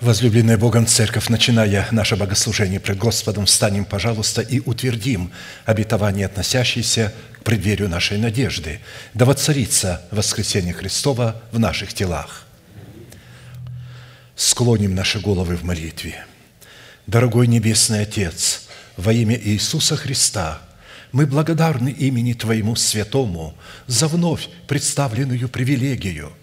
Возлюбленная Богом Церковь, начиная наше богослужение пред Господом, встанем, пожалуйста, и утвердим обетование, относящееся к преддверию нашей надежды, да воцарится воскресение Христова в наших телах. Склоним наши головы в молитве. Дорогой Небесный Отец, во имя Иисуса Христа, мы благодарны имени Твоему Святому за вновь представленную привилегию –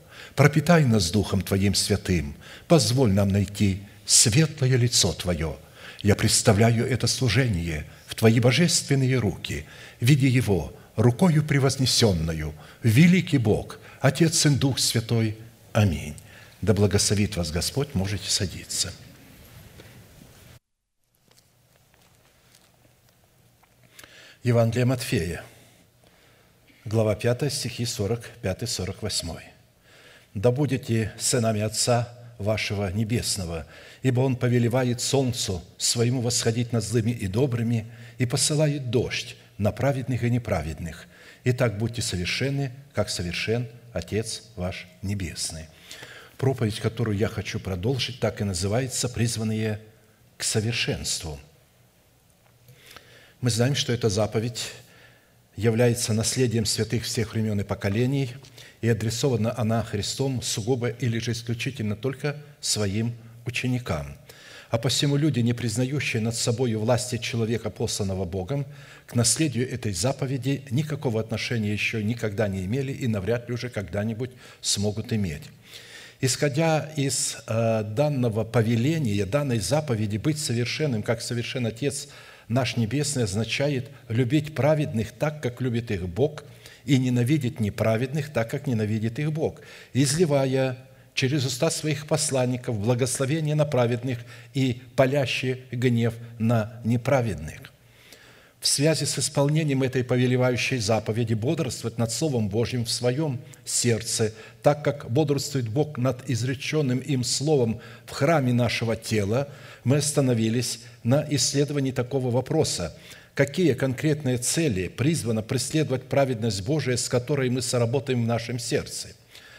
пропитай нас Духом Твоим святым, позволь нам найти светлое лицо Твое. Я представляю это служение в Твои божественные руки, видя его рукою превознесенную, великий Бог, Отец и Дух Святой. Аминь. Да благословит вас Господь, можете садиться. Евангелие Матфея, глава 5, стихи 45-48 да будете сынами Отца вашего Небесного, ибо Он повелевает солнцу своему восходить над злыми и добрыми и посылает дождь на праведных и неправедных. Итак, будьте совершенны, как совершен Отец ваш Небесный». Проповедь, которую я хочу продолжить, так и называется «Призванные к совершенству». Мы знаем, что эта заповедь является наследием святых всех времен и поколений – и адресована она Христом сугубо или же исключительно только своим ученикам. А посему люди, не признающие над собой власти человека, посланного Богом, к наследию этой заповеди никакого отношения еще никогда не имели и навряд ли уже когда-нибудь смогут иметь. Исходя из э, данного повеления, данной заповеди быть совершенным, как совершен Отец наш Небесный, означает любить праведных так, как любит их Бог – и ненавидит неправедных, так как ненавидит их Бог, изливая через уста своих посланников благословение на праведных и палящий гнев на неправедных. В связи с исполнением этой повелевающей заповеди бодрствовать над Словом Божьим в своем сердце, так как бодрствует Бог над изреченным им Словом в храме нашего тела, мы остановились на исследовании такого вопроса – какие конкретные цели призвана преследовать праведность Божия, с которой мы соработаем в нашем сердце,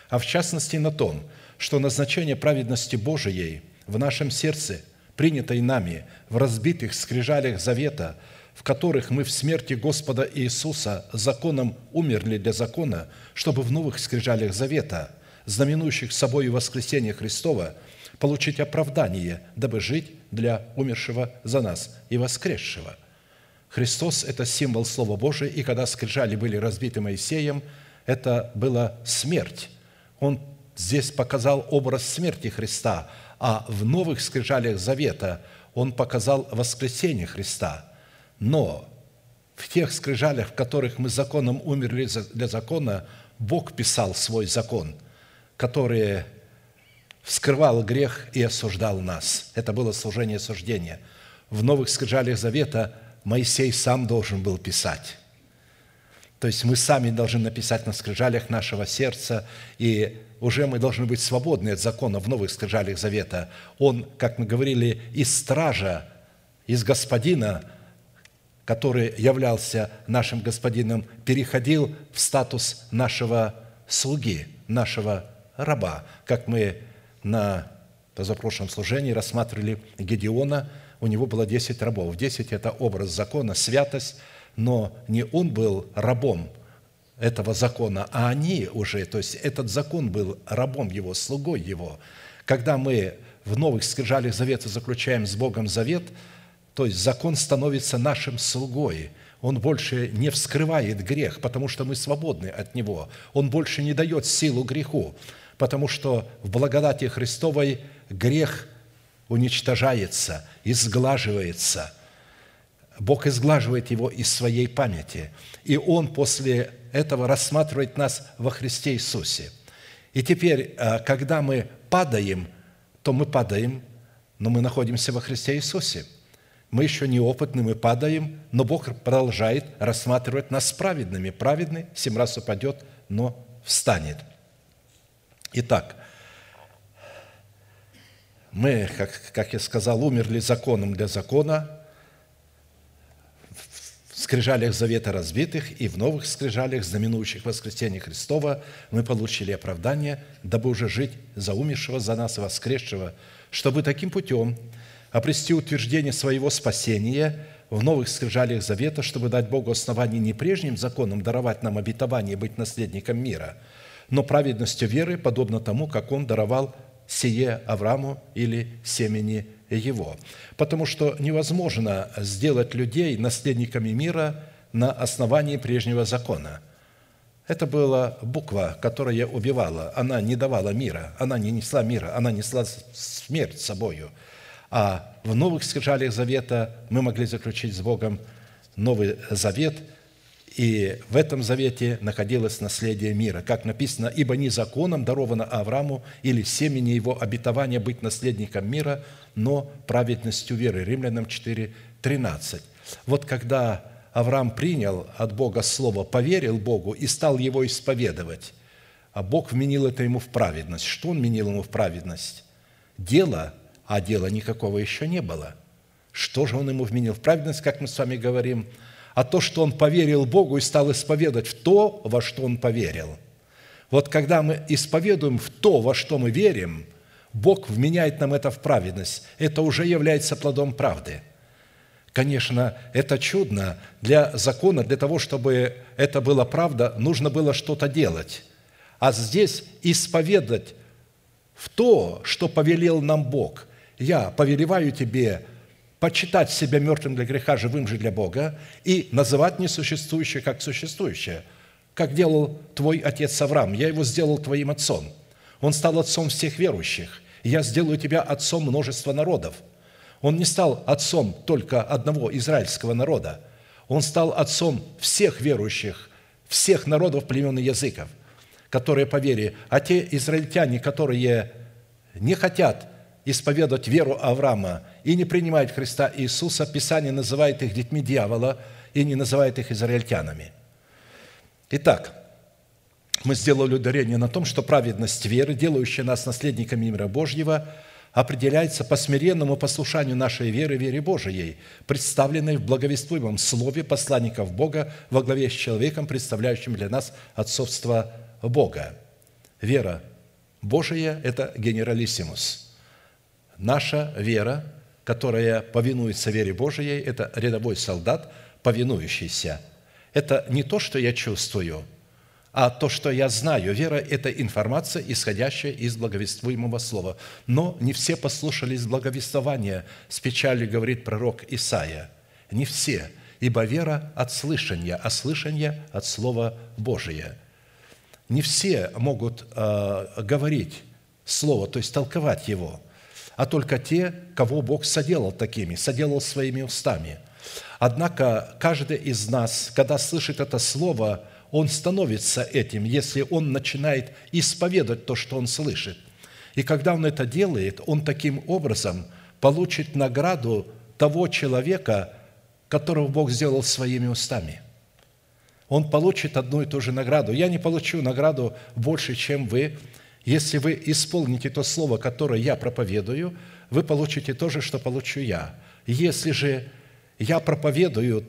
а в частности на том, что назначение праведности Божией в нашем сердце, принятой нами в разбитых скрижалях завета, в которых мы в смерти Господа Иисуса законом умерли для закона, чтобы в новых скрижалях завета, знаменующих собой воскресение Христова, получить оправдание, дабы жить для умершего за нас и воскресшего. Христос – это символ Слова Божия, и когда скрижали были разбиты Моисеем, это была смерть. Он здесь показал образ смерти Христа, а в новых скрижалях Завета он показал воскресение Христа. Но в тех скрижалях, в которых мы законом умерли для закона, Бог писал свой закон, который вскрывал грех и осуждал нас. Это было служение суждения. В новых скрижалях Завета Моисей сам должен был писать. То есть мы сами должны написать на скрижалях нашего сердца, и уже мы должны быть свободны от закона в новых скрижалях завета. Он, как мы говорили, из стража, из господина, который являлся нашим господином, переходил в статус нашего слуги, нашего раба, как мы на позапрошлом служении рассматривали Гедеона – у него было 10 рабов. 10 – это образ закона, святость, но не он был рабом этого закона, а они уже, то есть этот закон был рабом его, слугой его. Когда мы в новых скрижалях завета заключаем с Богом завет, то есть закон становится нашим слугой. Он больше не вскрывает грех, потому что мы свободны от него. Он больше не дает силу греху, потому что в благодати Христовой грех уничтожается, изглаживается. Бог изглаживает его из своей памяти. И Он после этого рассматривает нас во Христе Иисусе. И теперь, э, когда мы падаем, то мы падаем, но мы находимся во Христе Иисусе. Мы еще неопытны, мы падаем, но Бог продолжает рассматривать нас праведными. Праведный семь раз упадет, но встанет. Итак, мы, как, как я сказал, умерли законом для закона, в скрижалях завета разбитых и в новых скрижалях, знаменующих воскресение Христова, мы получили оправдание, дабы уже жить за умершего за нас воскресшего, чтобы таким путем обрести утверждение своего спасения в новых скрижалях завета, чтобы дать Богу основание не прежним законом даровать нам обетование быть наследником мира, но праведностью веры, подобно тому, как Он даровал сие Аврааму или семени его. Потому что невозможно сделать людей наследниками мира на основании прежнего закона. Это была буква, которая убивала. Она не давала мира, она не несла мира, она несла смерть собою. А в новых скрижалях завета мы могли заключить с Богом новый завет – и в этом завете находилось наследие мира. Как написано, «Ибо не законом даровано Аврааму или семени его обетования быть наследником мира, но праведностью веры». Римлянам 4, 13. Вот когда Авраам принял от Бога Слово, поверил Богу и стал его исповедовать, а Бог вменил это ему в праведность. Что он вменил ему в праведность? Дело, а дела никакого еще не было. Что же он ему вменил в праведность, как мы с вами говорим – а то, что он поверил Богу и стал исповедовать в то, во что он поверил. Вот когда мы исповедуем в то, во что мы верим, Бог вменяет нам это в праведность. Это уже является плодом правды. Конечно, это чудно. Для закона, для того, чтобы это была правда, нужно было что-то делать. А здесь исповедать в то, что повелел нам Бог. Я повелеваю тебе почитать себя мертвым для греха, живым же для Бога, и называть несуществующее как существующее, как делал твой отец Авраам. Я его сделал твоим отцом. Он стал отцом всех верующих. Я сделаю тебя отцом множества народов. Он не стал отцом только одного израильского народа. Он стал отцом всех верующих, всех народов, племен и языков, которые по вере. А те израильтяне, которые не хотят исповедовать веру Авраама и не принимают Христа Иисуса, Писание называет их детьми дьявола и не называет их израильтянами. Итак, мы сделали ударение на том, что праведность веры, делающая нас наследниками мира Божьего, определяется по смиренному послушанию нашей веры, вере Божией, представленной в благовествуемом слове посланников Бога во главе с человеком, представляющим для нас отцовство Бога. Вера Божия – это генералиссимус – Наша вера, которая повинуется вере Божией, это рядовой солдат, повинующийся. Это не то, что я чувствую, а то, что я знаю. Вера – это информация, исходящая из благовествуемого слова. Но не все послушались благовествования, с печалью говорит пророк Исаия. Не все, ибо вера от слышания, а слышание от Слова Божия. Не все могут э, говорить Слово, то есть толковать его – а только те, кого Бог соделал такими, соделал своими устами. Однако каждый из нас, когда слышит это слово, он становится этим, если он начинает исповедовать то, что он слышит. И когда он это делает, он таким образом получит награду того человека, которого Бог сделал своими устами. Он получит одну и ту же награду. Я не получу награду больше, чем вы, если вы исполните то слово, которое я проповедую, вы получите то же, что получу я. Если же я проповедую,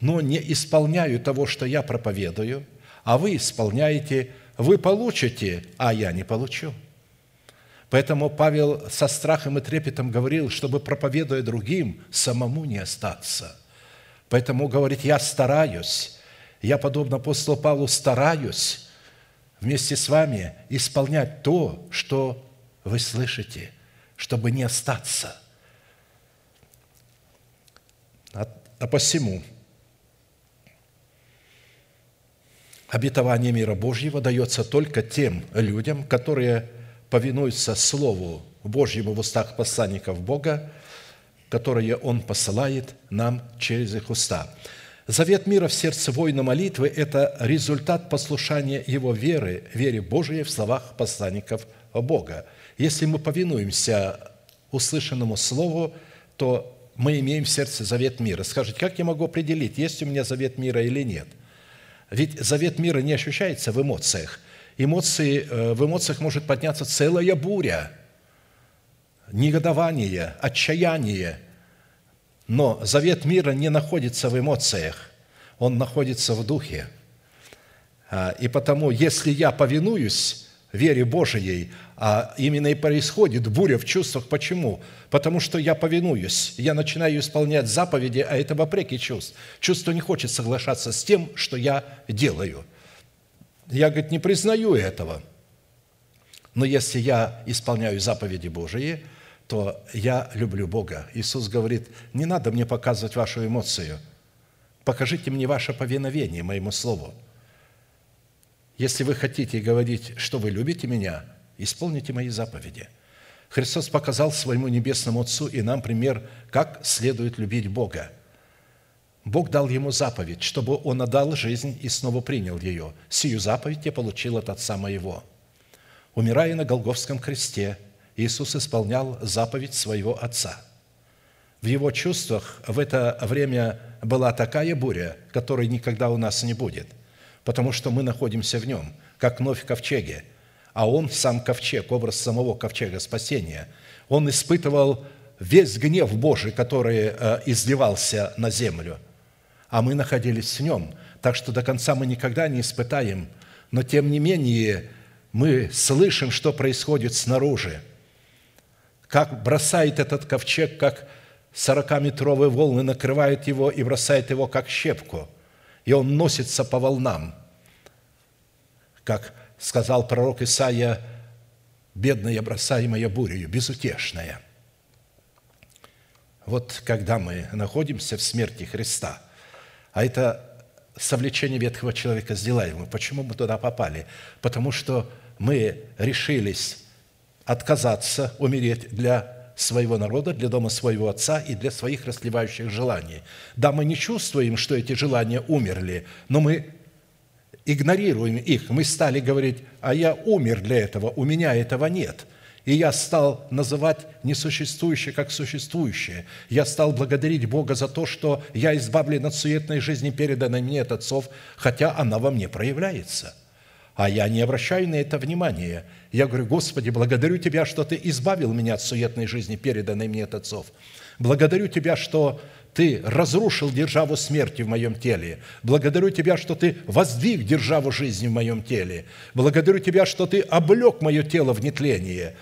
но не исполняю того, что я проповедую, а вы исполняете, вы получите, а я не получу. Поэтому Павел со страхом и трепетом говорил, чтобы, проповедуя другим, самому не остаться. Поэтому говорит, я стараюсь, я, подобно апостолу Павлу, стараюсь вместе с вами исполнять то, что вы слышите, чтобы не остаться. А, а посему обетование мира Божьего дается только тем людям, которые повинуются Слову Божьему в устах посланников Бога, которое Он посылает нам через их уста. Завет мира в сердце воина молитвы – это результат послушания его веры, вере Божией в словах посланников Бога. Если мы повинуемся услышанному слову, то мы имеем в сердце завет мира. Скажите, как я могу определить, есть у меня завет мира или нет? Ведь завет мира не ощущается в эмоциях. Эмоции, э, в эмоциях может подняться целая буря, негодование, отчаяние – но завет мира не находится в эмоциях, он находится в духе. А, и потому, если я повинуюсь вере Божией, а именно и происходит буря в чувствах. Почему? Потому что я повинуюсь, я начинаю исполнять заповеди, а это вопреки чувств. Чувство не хочет соглашаться с тем, что я делаю. Я, говорит, не признаю этого. Но если я исполняю заповеди Божии – то я люблю Бога. Иисус говорит, не надо мне показывать вашу эмоцию, покажите мне ваше повиновение моему слову. Если вы хотите говорить, что вы любите меня, исполните мои заповеди. Христос показал своему небесному Отцу и нам пример, как следует любить Бога. Бог дал ему заповедь, чтобы он отдал жизнь и снова принял ее. Сию заповедь я получил от Отца моего. Умирая на Голговском кресте – Иисус исполнял заповедь своего Отца. В его чувствах в это время была такая буря, которой никогда у нас не будет, потому что мы находимся в нем, как новь в ковчеге, а он сам ковчег, образ самого ковчега спасения. Он испытывал весь гнев Божий, который э, изливался на землю, а мы находились в нем, так что до конца мы никогда не испытаем, но тем не менее мы слышим, что происходит снаружи – как бросает этот ковчег, как сорокаметровые волны накрывают его и бросает его, как щепку. И он носится по волнам. Как сказал пророк Исаия, бедная, бросаемая бурею, безутешная. Вот когда мы находимся в смерти Христа, а это совлечение ветхого человека с делаем. Почему мы туда попали? Потому что мы решились отказаться, умереть для своего народа, для дома своего отца и для своих расливающих желаний. Да, мы не чувствуем, что эти желания умерли, но мы игнорируем их. Мы стали говорить, а я умер для этого, у меня этого нет. И я стал называть несуществующее как существующее. Я стал благодарить Бога за то, что я избавлен от суетной жизни, переданной мне от отцов, хотя она во мне проявляется – а я не обращаю на это внимания. Я говорю, Господи, благодарю Тебя, что Ты избавил меня от суетной жизни, переданной мне от отцов. Благодарю Тебя, что Ты разрушил державу смерти в моем теле. Благодарю Тебя, что Ты воздвиг державу жизни в моем теле. Благодарю Тебя, что Ты облег мое тело в нетление.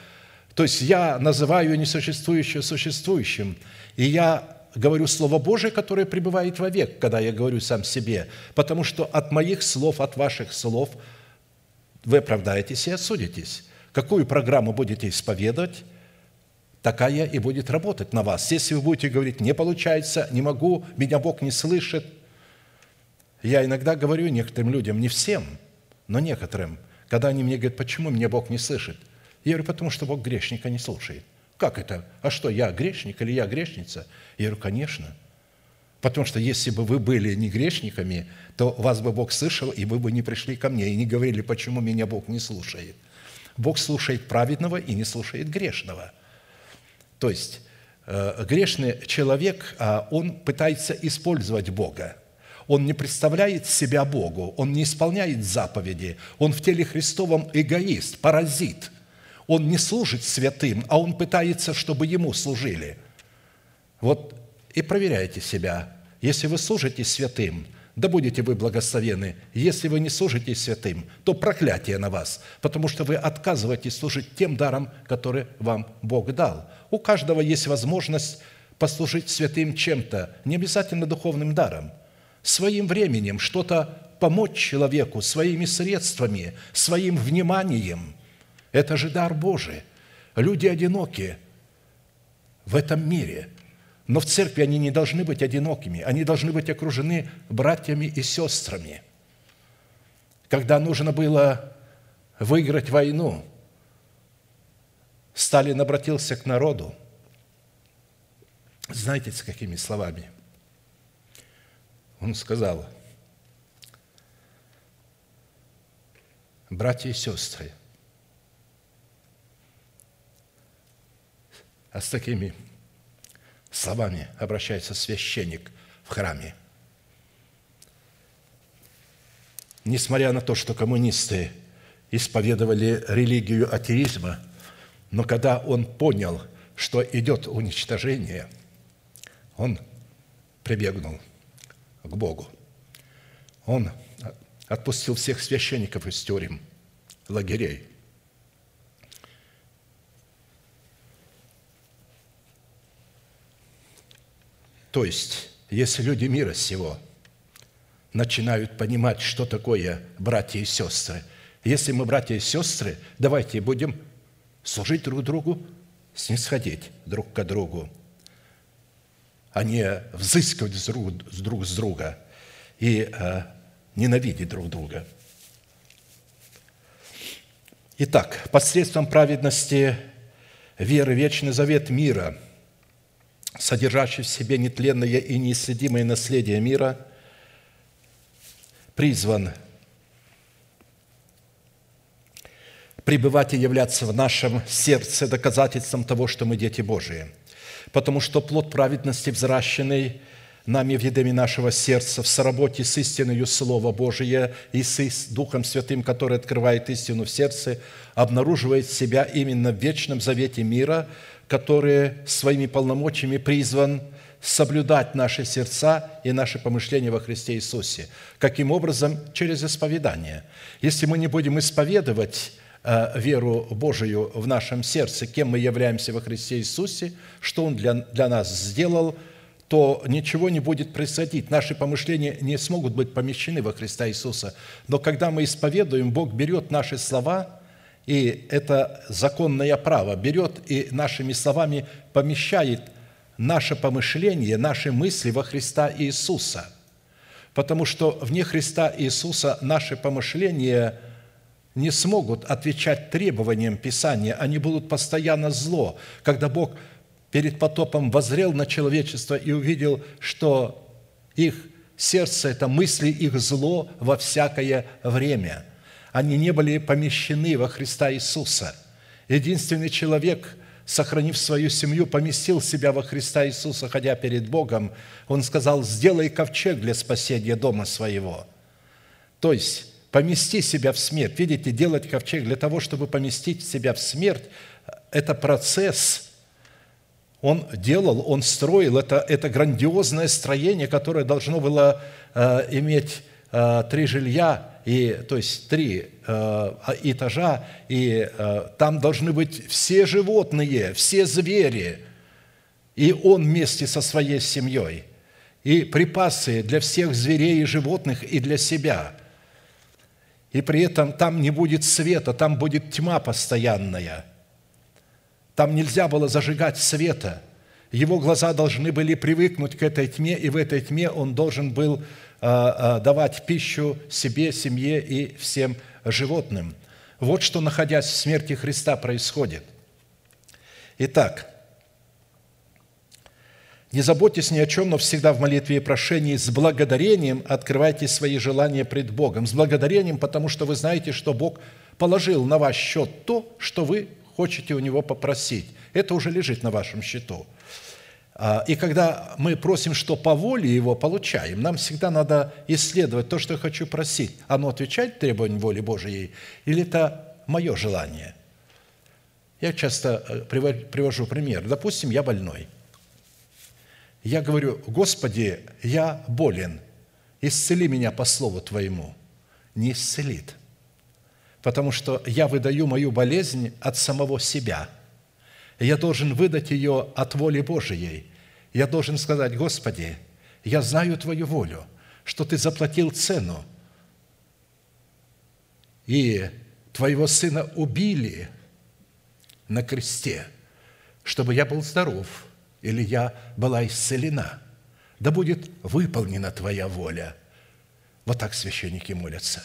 То есть я называю несуществующее существующим. И я говорю Слово Божие, которое пребывает вовек, когда я говорю сам себе. Потому что от моих слов, от ваших слов – вы оправдаетесь и осудитесь. Какую программу будете исповедовать, такая и будет работать на вас. Если вы будете говорить, не получается, не могу, меня Бог не слышит. Я иногда говорю некоторым людям, не всем, но некоторым, когда они мне говорят, почему меня Бог не слышит? Я говорю, потому что Бог грешника не слушает. Как это? А что, я грешник или я грешница? Я говорю, конечно – Потому что если бы вы были не грешниками, то вас бы Бог слышал, и вы бы не пришли ко мне и не говорили, почему меня Бог не слушает. Бог слушает праведного и не слушает грешного. То есть э, грешный человек, а, он пытается использовать Бога. Он не представляет себя Богу, он не исполняет заповеди, он в теле Христовом эгоист, паразит. Он не служит святым, а он пытается, чтобы ему служили. Вот и проверяйте себя. Если вы служите святым, да будете вы благословены. Если вы не служите святым, то проклятие на вас, потому что вы отказываетесь служить тем даром, который вам Бог дал. У каждого есть возможность послужить святым чем-то, не обязательно духовным даром, своим временем, что-то помочь человеку, своими средствами, своим вниманием. Это же дар Божий. Люди одинокие – в этом мире. Но в церкви они не должны быть одинокими, они должны быть окружены братьями и сестрами. Когда нужно было выиграть войну, Сталин обратился к народу. Знаете, с какими словами? Он сказал, братья и сестры, а с такими словами обращается священник в храме. Несмотря на то, что коммунисты исповедовали религию атеизма, но когда он понял, что идет уничтожение, он прибегнул к Богу. Он отпустил всех священников из тюрем, лагерей. То есть, если люди мира сего начинают понимать, что такое братья и сестры, если мы братья и сестры, давайте будем служить друг другу, снисходить друг к другу, а не взыскивать друг, друг с друга и э, ненавидеть друг друга. Итак, посредством праведности веры вечный завет мира – содержащий в себе нетленное и неисследимое наследие мира, призван пребывать и являться в нашем сердце доказательством того, что мы дети Божии. Потому что плод праведности, взращенный нами в едеме нашего сердца, в соработе с истиною Слова Божия и с Духом Святым, который открывает истину в сердце, обнаруживает себя именно в вечном завете мира – который своими полномочиями призван соблюдать наши сердца и наши помышления во Христе Иисусе. Каким образом? Через исповедание. Если мы не будем исповедовать э, веру Божию в нашем сердце, кем мы являемся во Христе Иисусе, что Он для, для нас сделал, то ничего не будет происходить. Наши помышления не смогут быть помещены во Христа Иисуса. Но когда мы исповедуем, Бог берет наши слова – и это законное право берет и нашими словами помещает наше помышление, наши мысли во Христа Иисуса. Потому что вне Христа Иисуса наши помышления не смогут отвечать требованиям Писания, они будут постоянно зло. Когда Бог перед потопом возрел на человечество и увидел, что их сердце – это мысли их зло во всякое время – они не были помещены во Христа Иисуса. Единственный человек, сохранив свою семью, поместил себя во Христа Иисуса, ходя перед Богом. Он сказал, сделай ковчег для спасения дома своего. То есть, помести себя в смерть. Видите, делать ковчег для того, чтобы поместить себя в смерть, это процесс – он делал, он строил, это, это грандиозное строение, которое должно было э, иметь э, три жилья, и, то есть три э, этажа, и э, там должны быть все животные, все звери, и он вместе со своей семьей, и припасы для всех зверей и животных и для себя. И при этом там не будет света, там будет тьма постоянная. Там нельзя было зажигать света. Его глаза должны были привыкнуть к этой тьме, и в этой тьме он должен был а, а, давать пищу себе, семье и всем животным. Вот что, находясь в смерти Христа, происходит. Итак, не заботьтесь ни о чем, но всегда в молитве и прошении с благодарением открывайте свои желания пред Богом. С благодарением, потому что вы знаете, что Бог положил на ваш счет то, что вы хотите у Него попросить. Это уже лежит на вашем счету – и когда мы просим, что по воле Его получаем, нам всегда надо исследовать то, что я хочу просить. Оно отвечает требованиям воли Божией или это мое желание? Я часто э, привожу пример. Допустим, я больной. Я говорю, Господи, я болен, исцели меня по слову Твоему. Не исцелит, потому что я выдаю мою болезнь от самого себя – я должен выдать ее от воли Божией. Я должен сказать, Господи, я знаю Твою волю, что Ты заплатил цену, и Твоего Сына убили на кресте, чтобы я был здоров или я была исцелена. Да будет выполнена Твоя воля. Вот так священники молятся.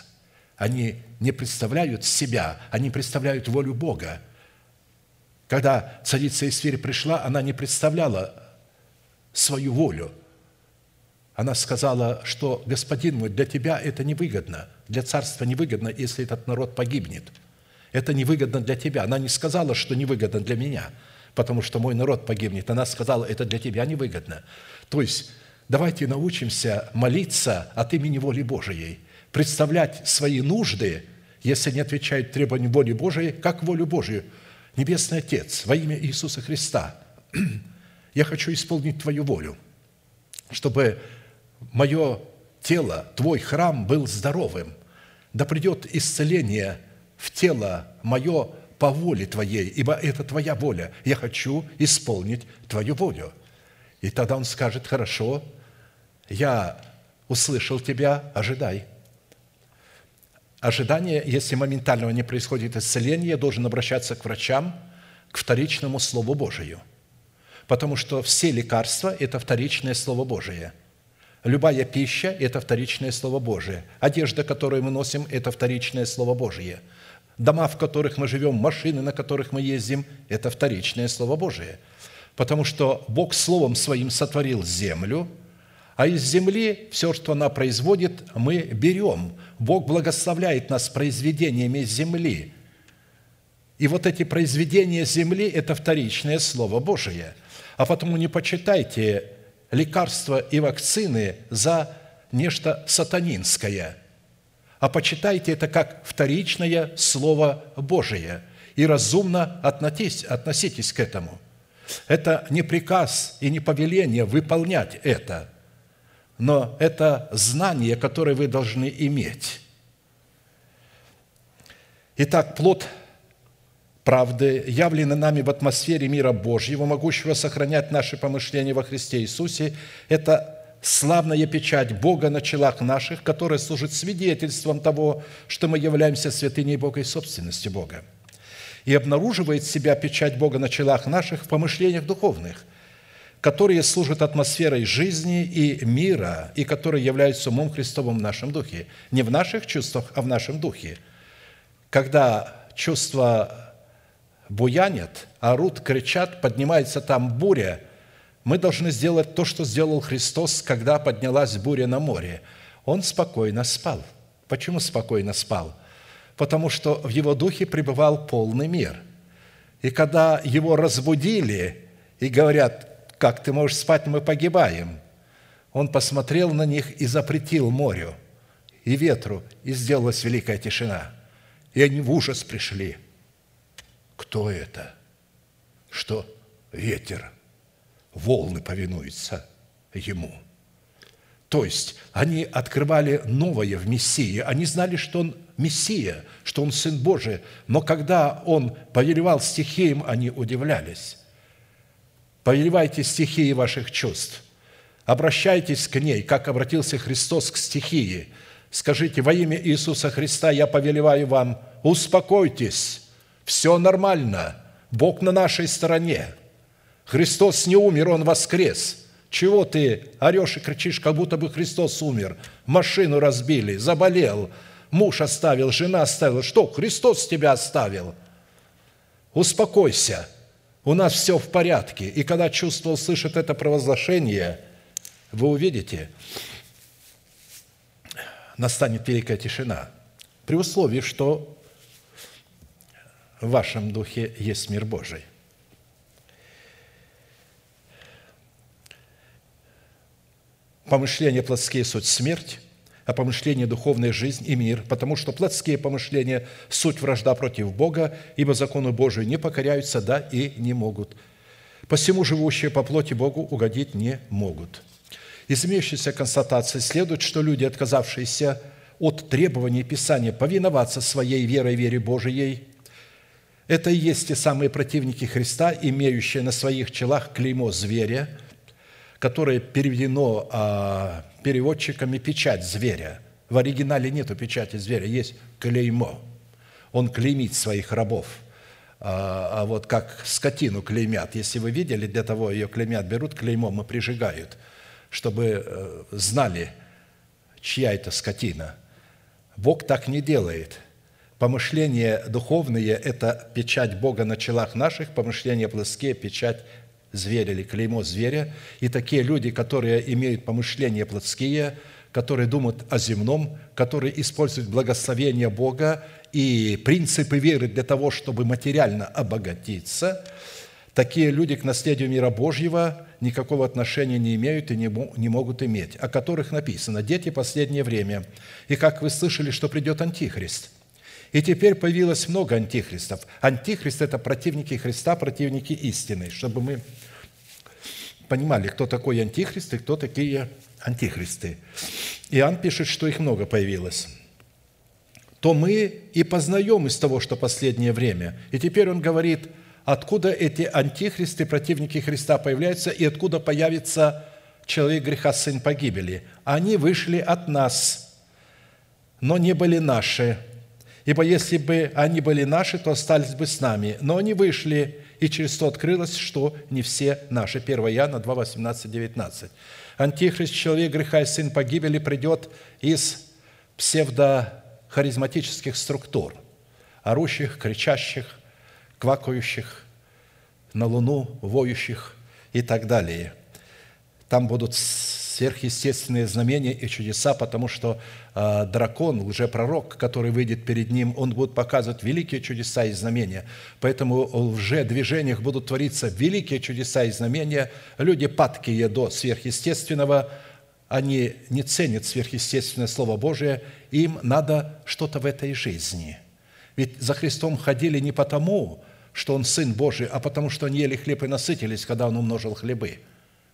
Они не представляют себя, они представляют волю Бога. Когда царица Исфирь пришла, она не представляла свою волю. Она сказала, что, господин мой, для тебя это невыгодно, для царства невыгодно, если этот народ погибнет. Это невыгодно для тебя. Она не сказала, что невыгодно для меня, потому что мой народ погибнет. Она сказала, это для тебя невыгодно. То есть, давайте научимся молиться от имени воли Божией, представлять свои нужды, если не отвечают требованиям воли Божией, как волю Божию. Небесный Отец, во имя Иисуса Христа, я хочу исполнить Твою волю, чтобы мое тело, Твой храм был здоровым. Да придет исцеление в тело мое по воле Твоей, ибо это Твоя воля. Я хочу исполнить Твою волю. И тогда он скажет, хорошо, я услышал Тебя, ожидай. Ожидание, если моментального не происходит исцеление, должен обращаться к врачам, к вторичному Слову Божию. Потому что все лекарства – это вторичное Слово Божие – Любая пища – это вторичное Слово Божие. Одежда, которую мы носим – это вторичное Слово Божие. Дома, в которых мы живем, машины, на которых мы ездим – это вторичное Слово Божие. Потому что Бог Словом Своим сотворил землю, а из земли все, что она производит, мы берем. Бог благословляет нас произведениями земли. И вот эти произведения земли – это вторичное Слово Божие. А потому не почитайте лекарства и вакцины за нечто сатанинское, а почитайте это как вторичное Слово Божие и разумно относитесь, относитесь к этому. Это не приказ и не повеление выполнять это, но это знание, которое вы должны иметь. Итак, плод – правды, явлены нами в атмосфере мира Божьего, могущего сохранять наши помышления во Христе Иисусе, это славная печать Бога на челах наших, которая служит свидетельством того, что мы являемся святыней Бога и собственностью Бога. И обнаруживает себя печать Бога на челах наших в помышлениях духовных, которые служат атмосферой жизни и мира, и которые являются умом Христовым в нашем духе. Не в наших чувствах, а в нашем духе. Когда чувства буянят, орут, кричат, поднимается там буря, мы должны сделать то, что сделал Христос, когда поднялась буря на море. Он спокойно спал. Почему спокойно спал? Потому что в его духе пребывал полный мир. И когда его разбудили и говорят, как ты можешь спать, мы погибаем, он посмотрел на них и запретил морю и ветру, и сделалась великая тишина. И они в ужас пришли – кто это? Что ветер, волны повинуются ему. То есть они открывали новое в Мессии. Они знали, что он Мессия, что он Сын Божий. Но когда он повелевал стихиям, они удивлялись. Повелевайте стихии ваших чувств. Обращайтесь к ней, как обратился Христос к стихии. Скажите, во имя Иисуса Христа я повелеваю вам, успокойтесь, все нормально. Бог на нашей стороне. Христос не умер, Он воскрес. Чего ты орешь и кричишь, как будто бы Христос умер? Машину разбили, заболел, муж оставил, жена оставила. Что, Христос тебя оставил? Успокойся, у нас все в порядке. И когда чувство услышит это провозглашение, вы увидите, настанет великая тишина. При условии, что в вашем духе есть мир Божий. Помышления плотские – суть смерть, а помышления – духовная жизнь и мир, потому что плотские помышления – суть вражда против Бога, ибо закону Божию не покоряются, да и не могут. Посему живущие по плоти Богу угодить не могут. Из имеющейся констатации следует, что люди, отказавшиеся от требований Писания повиноваться своей верой, вере Божией, это и есть те самые противники Христа, имеющие на своих челах клеймо зверя, которое переведено а, переводчиками печать зверя. В оригинале нету печати зверя, есть клеймо. Он клеймит своих рабов. а, а вот как скотину клеймят. Если вы видели, для того ее клеймят, берут клеймом и прижигают, чтобы э, знали, чья это скотина. Бог так не делает. Помышления духовные – это печать Бога на челах наших, помышления плоские – печать зверя или клеймо зверя. И такие люди, которые имеют помышления плотские, которые думают о земном, которые используют благословение Бога и принципы веры для того, чтобы материально обогатиться, такие люди к наследию мира Божьего никакого отношения не имеют и не могут иметь, о которых написано «Дети последнее время». И как вы слышали, что придет Антихрист – и теперь появилось много антихристов. Антихрист – это противники Христа, противники истины, чтобы мы понимали, кто такой антихрист и кто такие антихристы. Иоанн пишет, что их много появилось. То мы и познаем из того, что последнее время. И теперь он говорит, откуда эти антихристы, противники Христа появляются, и откуда появится человек греха, сын погибели. Они вышли от нас, но не были наши. Ибо если бы они были наши, то остались бы с нами. Но они вышли, и через то открылось, что не все наши. 1 Иоанна 2, 18, 19. Антихрист, человек греха и сын погибели, придет из псевдохаризматических структур, орущих, кричащих, квакающих, на луну воющих и так далее. Там будут сверхъестественные знамения и чудеса, потому что э, дракон, лжепророк, который выйдет перед ним, он будет показывать великие чудеса и знамения. Поэтому в лжедвижениях будут твориться великие чудеса и знамения. Люди падкие до сверхъестественного, они не ценят сверхъестественное Слово Божие, им надо что-то в этой жизни. Ведь за Христом ходили не потому, что Он Сын Божий, а потому, что они ели хлеб и насытились, когда Он умножил хлебы –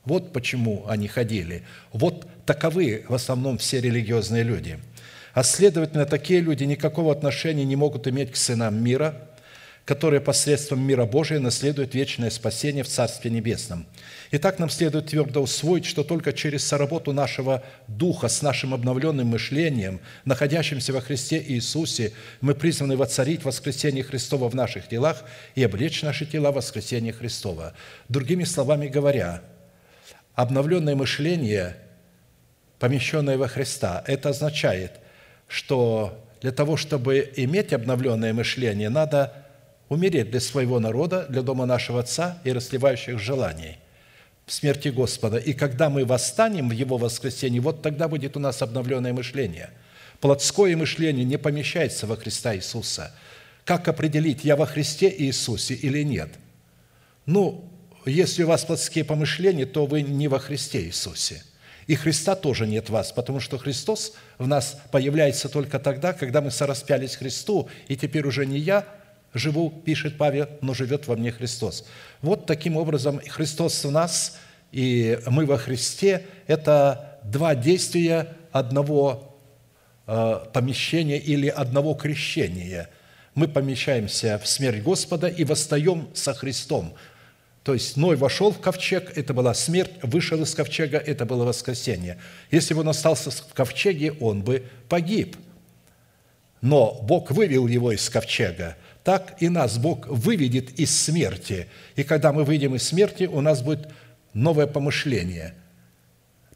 вот почему они ходили. Вот таковы в основном все религиозные люди. А следовательно, такие люди никакого отношения не могут иметь к сынам мира, которые посредством мира Божия наследуют вечное спасение в Царстве Небесном. Итак, нам следует твердо усвоить, что только через соработу нашего духа с нашим обновленным мышлением, находящимся во Христе Иисусе, мы призваны воцарить воскресение Христова в наших телах и облечь наши тела в воскресение Христова. Другими словами говоря, обновленное мышление, помещенное во Христа, это означает, что для того, чтобы иметь обновленное мышление, надо умереть для своего народа, для дома нашего Отца и расливающих желаний в смерти Господа. И когда мы восстанем в Его воскресенье, вот тогда будет у нас обновленное мышление. Плотское мышление не помещается во Христа Иисуса. Как определить, я во Христе Иисусе или нет? Ну, если у вас плотские помышления, то вы не во Христе Иисусе. И Христа тоже нет в вас, потому что Христос в нас появляется только тогда, когда мы сораспялись Христу, и теперь уже не я живу, пишет Павел, но живет во мне Христос. Вот таким образом Христос в нас, и мы во Христе – это два действия одного э, помещения или одного крещения. Мы помещаемся в смерть Господа и восстаем со Христом. То есть Ной вошел в ковчег, это была смерть, вышел из ковчега, это было воскресение. Если бы он остался в ковчеге, он бы погиб. Но Бог вывел его из ковчега. Так и нас Бог выведет из смерти. И когда мы выйдем из смерти, у нас будет новое помышление,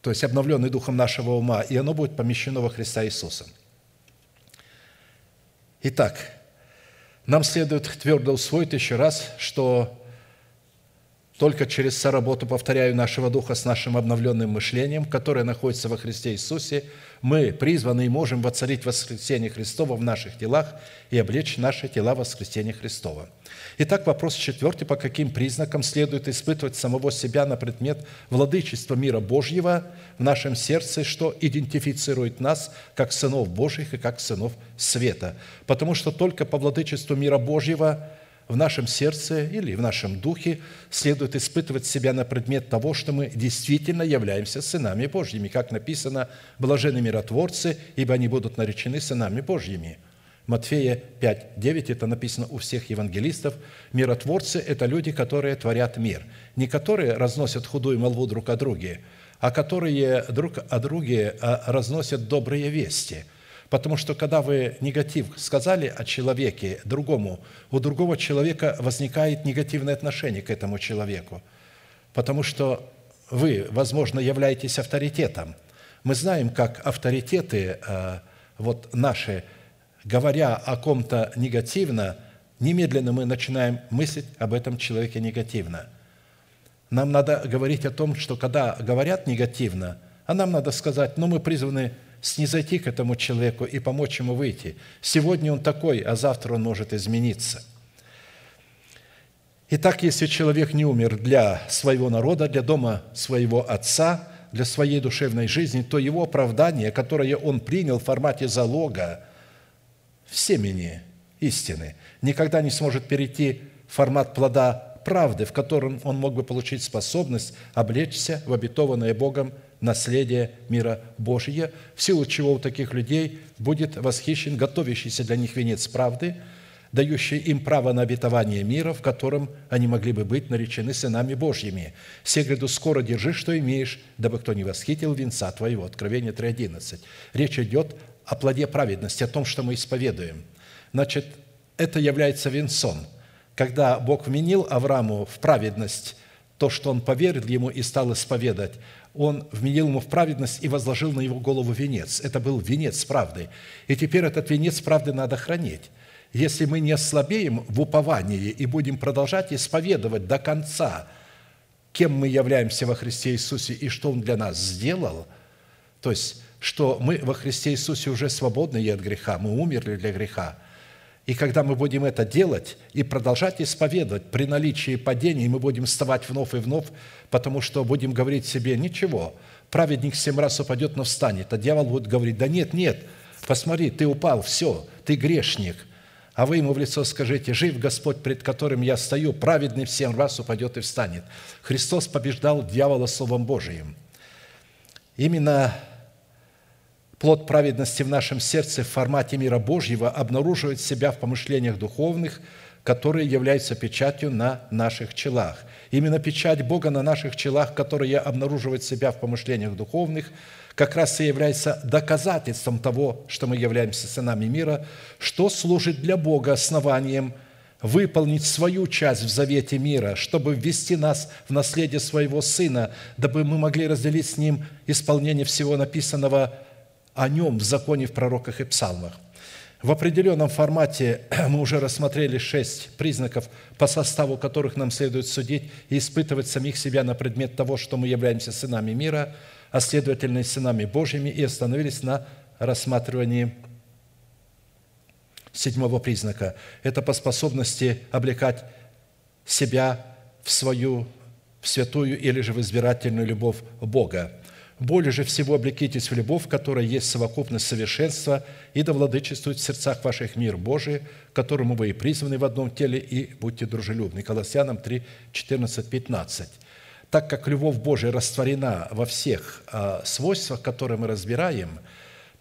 то есть обновленный духом нашего ума, и оно будет помещено во Христа Иисуса. Итак, нам следует твердо усвоить еще раз, что только через соработу, повторяю, нашего Духа с нашим обновленным мышлением, которое находится во Христе Иисусе, мы призваны и можем воцарить воскресение Христова в наших телах и облечь наши тела в воскресение Христова. Итак, вопрос четвертый. По каким признакам следует испытывать самого себя на предмет владычества мира Божьего в нашем сердце, что идентифицирует нас как сынов Божьих и как сынов света? Потому что только по владычеству мира Божьего – в нашем сердце или в нашем духе следует испытывать себя на предмет того, что мы действительно являемся сынами Божьими, как написано «блажены миротворцы, ибо они будут наречены сынами Божьими». Матфея 5, 9, это написано у всех евангелистов. Миротворцы – это люди, которые творят мир. Не которые разносят худую молву друг о друге, а которые друг о друге а, разносят добрые вести – Потому что когда вы негатив сказали о человеке другому, у другого человека возникает негативное отношение к этому человеку. Потому что вы, возможно, являетесь авторитетом. Мы знаем, как авторитеты э, вот наши, говоря о ком-то негативно, немедленно мы начинаем мыслить об этом человеке негативно. Нам надо говорить о том, что когда говорят негативно, а нам надо сказать, ну, мы призваны снизойти к этому человеку и помочь ему выйти. Сегодня он такой, а завтра он может измениться. Итак, если человек не умер для своего народа, для дома своего отца, для своей душевной жизни, то его оправдание, которое он принял в формате залога в семени истины, никогда не сможет перейти в формат плода правды, в котором он мог бы получить способность облечься в обетованное Богом наследие мира Божия, в силу чего у таких людей будет восхищен готовящийся для них венец правды, дающий им право на обетование мира, в котором они могли бы быть наречены сынами Божьими. Все гряду скоро держи, что имеешь, дабы кто не восхитил венца твоего». Откровение 3.11. Речь идет о плоде праведности, о том, что мы исповедуем. Значит, это является венцом. Когда Бог вменил Аврааму в праведность то, что он поверил ему и стал исповедать, он вменил ему в праведность и возложил на его голову венец. Это был венец правды. И теперь этот венец правды надо хранить. Если мы не ослабеем в уповании и будем продолжать исповедовать до конца, кем мы являемся во Христе Иисусе и что Он для нас сделал, то есть, что мы во Христе Иисусе уже свободны и от греха, мы умерли для греха – и когда мы будем это делать и продолжать исповедовать при наличии падений, мы будем вставать вновь и вновь, потому что будем говорить себе, ничего, праведник семь раз упадет, но встанет. А дьявол будет говорить, да нет, нет, посмотри, ты упал, все, ты грешник. А вы ему в лицо скажите, жив Господь, пред которым я стою, праведный в семь раз упадет и встанет. Христос побеждал дьявола Словом Божиим. Именно плод праведности в нашем сердце в формате мира Божьего обнаруживает себя в помышлениях духовных, которые являются печатью на наших челах. Именно печать Бога на наших челах, которая обнаруживает себя в помышлениях духовных, как раз и является доказательством того, что мы являемся сынами мира, что служит для Бога основанием выполнить свою часть в завете мира, чтобы ввести нас в наследие своего Сына, дабы мы могли разделить с Ним исполнение всего написанного о нем в законе, в пророках и псалмах. В определенном формате мы уже рассмотрели шесть признаков, по составу которых нам следует судить и испытывать самих себя на предмет того, что мы являемся сынами мира, а следовательно и сынами Божьими, и остановились на рассматривании седьмого признака. Это по способности облекать себя в свою в святую или же в избирательную любовь Бога – более же всего облекитесь в любовь, которая есть совокупность совершенства, и да владычествует в сердцах ваших мир Божий, которому вы и призваны в одном теле, и будьте дружелюбны». Колоссянам 3, 14, 15. Так как любовь Божия растворена во всех а, свойствах, которые мы разбираем,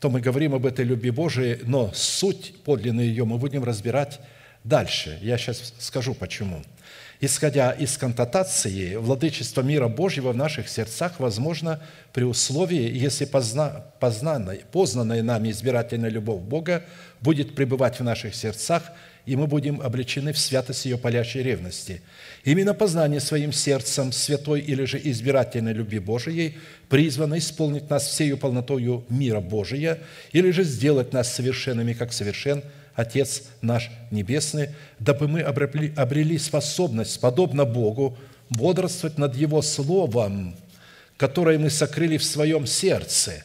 то мы говорим об этой любви Божией, но суть подлинной ее мы будем разбирать дальше. Я сейчас скажу, почему – исходя из контатации, владычество мира Божьего в наших сердцах возможно при условии, если позна, познанная, познанная нами избирательная любовь Бога будет пребывать в наших сердцах, и мы будем облечены в святость ее палящей ревности. Именно познание своим сердцем святой или же избирательной любви Божией призвано исполнить нас всею полнотою мира Божия или же сделать нас совершенными, как совершен – Отец наш Небесный, дабы мы обрели, обрели способность, подобно Богу, бодрствовать над Его Словом, которое мы сокрыли в своем сердце,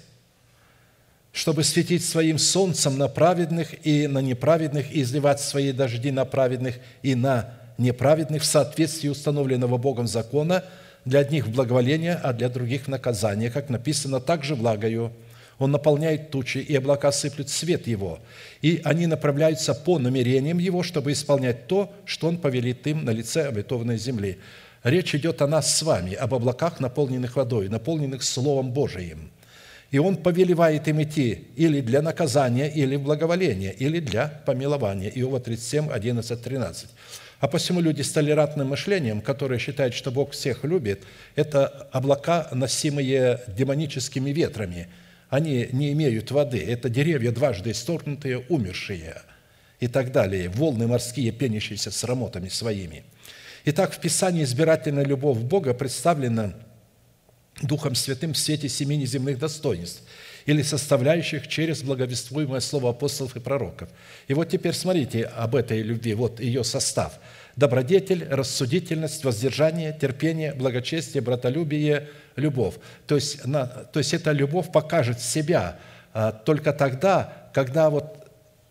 чтобы светить своим солнцем на праведных и на неправедных, и изливать свои дожди на праведных и на неправедных в соответствии установленного Богом закона, для одних в благоволение, а для других в наказание, как написано, также влагою – он наполняет тучи, и облака сыплют свет Его. И они направляются по намерениям Его, чтобы исполнять то, что Он повелит им на лице обетованной земли. Речь идет о нас с вами, об облаках, наполненных водой, наполненных Словом Божиим. И Он повелевает им идти или для наказания, или благоволения, или для помилования. Иова 37, 11, 13. А посему люди с толерантным мышлением, которые считают, что Бог всех любит, это облака, носимые демоническими ветрами – они не имеют воды. Это деревья дважды исторгнутые, умершие и так далее. Волны морские, пенящиеся с рамотами своими. Итак, в Писании избирательная любовь Бога представлена Духом Святым в свете семи неземных достоинств или составляющих через благовествуемое слово апостолов и пророков. И вот теперь смотрите об этой любви, вот ее состав. Добродетель, рассудительность, воздержание, терпение, благочестие, братолюбие, любовь. То есть, на, то есть эта любовь покажет себя а, только тогда, когда вот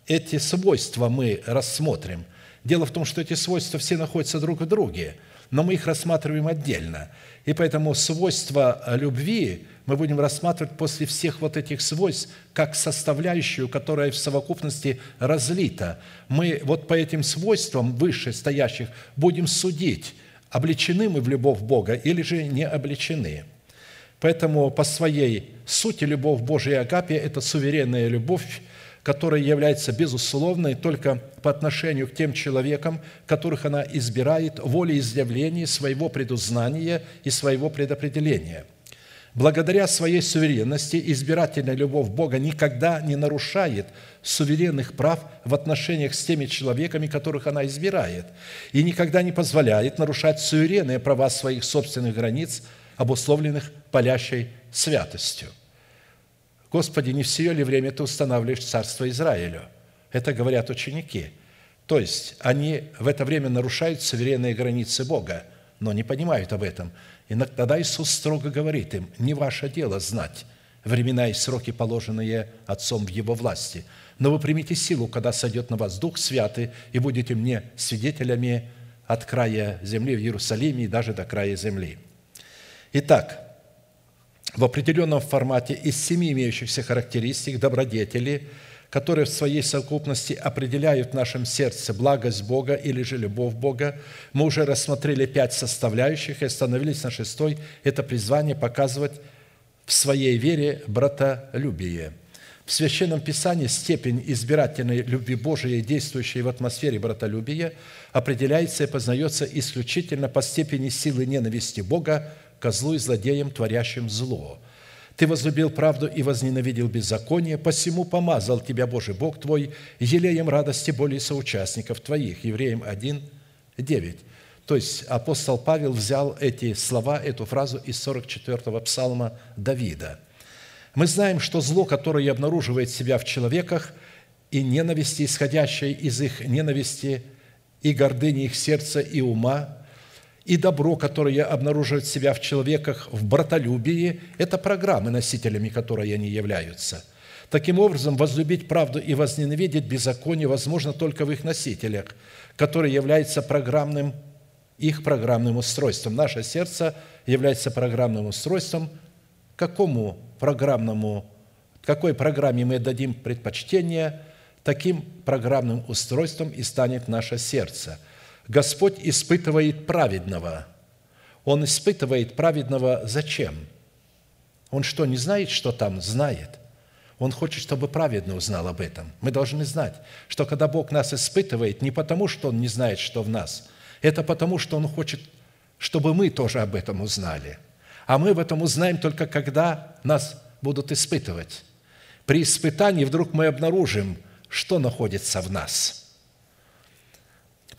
эти свойства мы рассмотрим. Дело в том, что эти свойства все находятся друг в друге, но мы их рассматриваем отдельно. И поэтому свойства любви мы будем рассматривать после всех вот этих свойств как составляющую, которая в совокупности разлита. Мы вот по этим свойствам выше стоящих будем судить, обличены мы в любовь Бога или же не обличены. Поэтому по своей сути любовь Божия и Агапия – это суверенная любовь, которая является безусловной только по отношению к тем человекам, которых она избирает волеизъявления своего предузнания и своего предопределения. Благодаря своей суверенности избирательная любовь Бога никогда не нарушает суверенных прав в отношениях с теми человеками, которых она избирает, и никогда не позволяет нарушать суверенные права своих собственных границ, обусловленных палящей святостью. Господи, не все ли время Ты устанавливаешь Царство Израилю? Это говорят ученики. То есть они в это время нарушают суверенные границы Бога, но не понимают об этом. И тогда Иисус строго говорит им, не ваше дело знать времена и сроки, положенные Отцом в Его власти. Но вы примите силу, когда сойдет на вас Дух Святый, и будете мне свидетелями от края земли в Иерусалиме и даже до края земли. Итак, в определенном формате из семи имеющихся характеристик добродетели, которые в своей совокупности определяют в нашем сердце благость Бога или же любовь Бога, мы уже рассмотрели пять составляющих и остановились на шестой. Это призвание показывать в своей вере братолюбие. В Священном Писании степень избирательной любви Божией, действующей в атмосфере братолюбия, определяется и познается исключительно по степени силы ненависти Бога козлу и злодеям, творящим зло. Ты возлюбил правду и возненавидел беззаконие, посему помазал тебя Божий Бог твой елеем радости более соучастников твоих». Евреям 1, 9. То есть апостол Павел взял эти слова, эту фразу из 44-го псалма Давида. Мы знаем, что зло, которое обнаруживает себя в человеках, и ненависти, исходящей из их ненависти, и гордыни их сердца и ума, и добро, которое обнаруживает себя в человеках в братолюбии, это программы, носителями которой они являются. Таким образом, возлюбить правду и возненавидеть беззаконие возможно только в их носителях, которые являются программным, их программным устройством. Наше сердце является программным устройством. Какому программному, какой программе мы дадим предпочтение, таким программным устройством и станет наше сердце – Господь испытывает праведного. Он испытывает праведного зачем? Он что, не знает, что там? Знает. Он хочет, чтобы праведный узнал об этом. Мы должны знать, что когда Бог нас испытывает, не потому, что Он не знает, что в нас, это потому, что Он хочет, чтобы мы тоже об этом узнали. А мы в этом узнаем только когда нас будут испытывать. При испытании вдруг мы обнаружим, что находится в нас –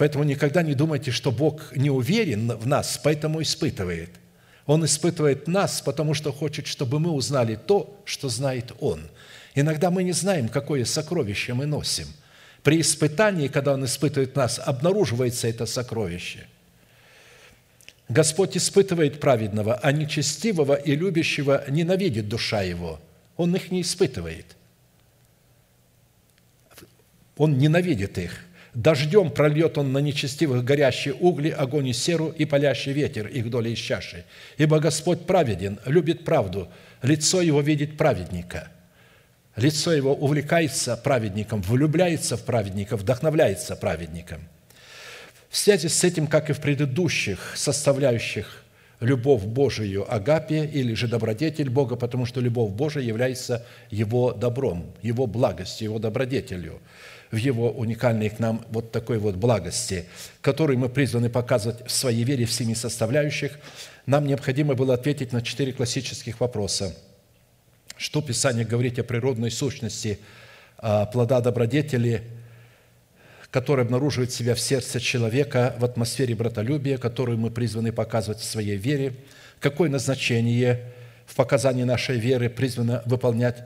Поэтому никогда не думайте, что Бог не уверен в нас, поэтому испытывает. Он испытывает нас, потому что хочет, чтобы мы узнали то, что знает Он. Иногда мы не знаем, какое сокровище мы носим. При испытании, когда Он испытывает нас, обнаруживается это сокровище. Господь испытывает праведного, а нечестивого и любящего ненавидит душа его. Он их не испытывает. Он ненавидит их – Дождем прольет он на нечестивых горящие угли, огонь и серу и палящий ветер, их доли из чаши. Ибо Господь праведен, любит правду, лицо его видит праведника. Лицо его увлекается праведником, влюбляется в праведника, вдохновляется праведником. В связи с этим, как и в предыдущих составляющих любовь Божию агапия или же добродетель Бога, потому что любовь Божия является Его добром, Его благостью, Его добродетелью – в Его уникальной к нам вот такой вот благости, которую мы призваны показывать в своей вере в семи составляющих, нам необходимо было ответить на четыре классических вопроса. что Писание говорит о природной сущности а, плода добродетели, который обнаруживает себя в сердце человека в атмосфере братолюбия, которую мы призваны показывать в своей вере, какое назначение в показании нашей веры призвано выполнять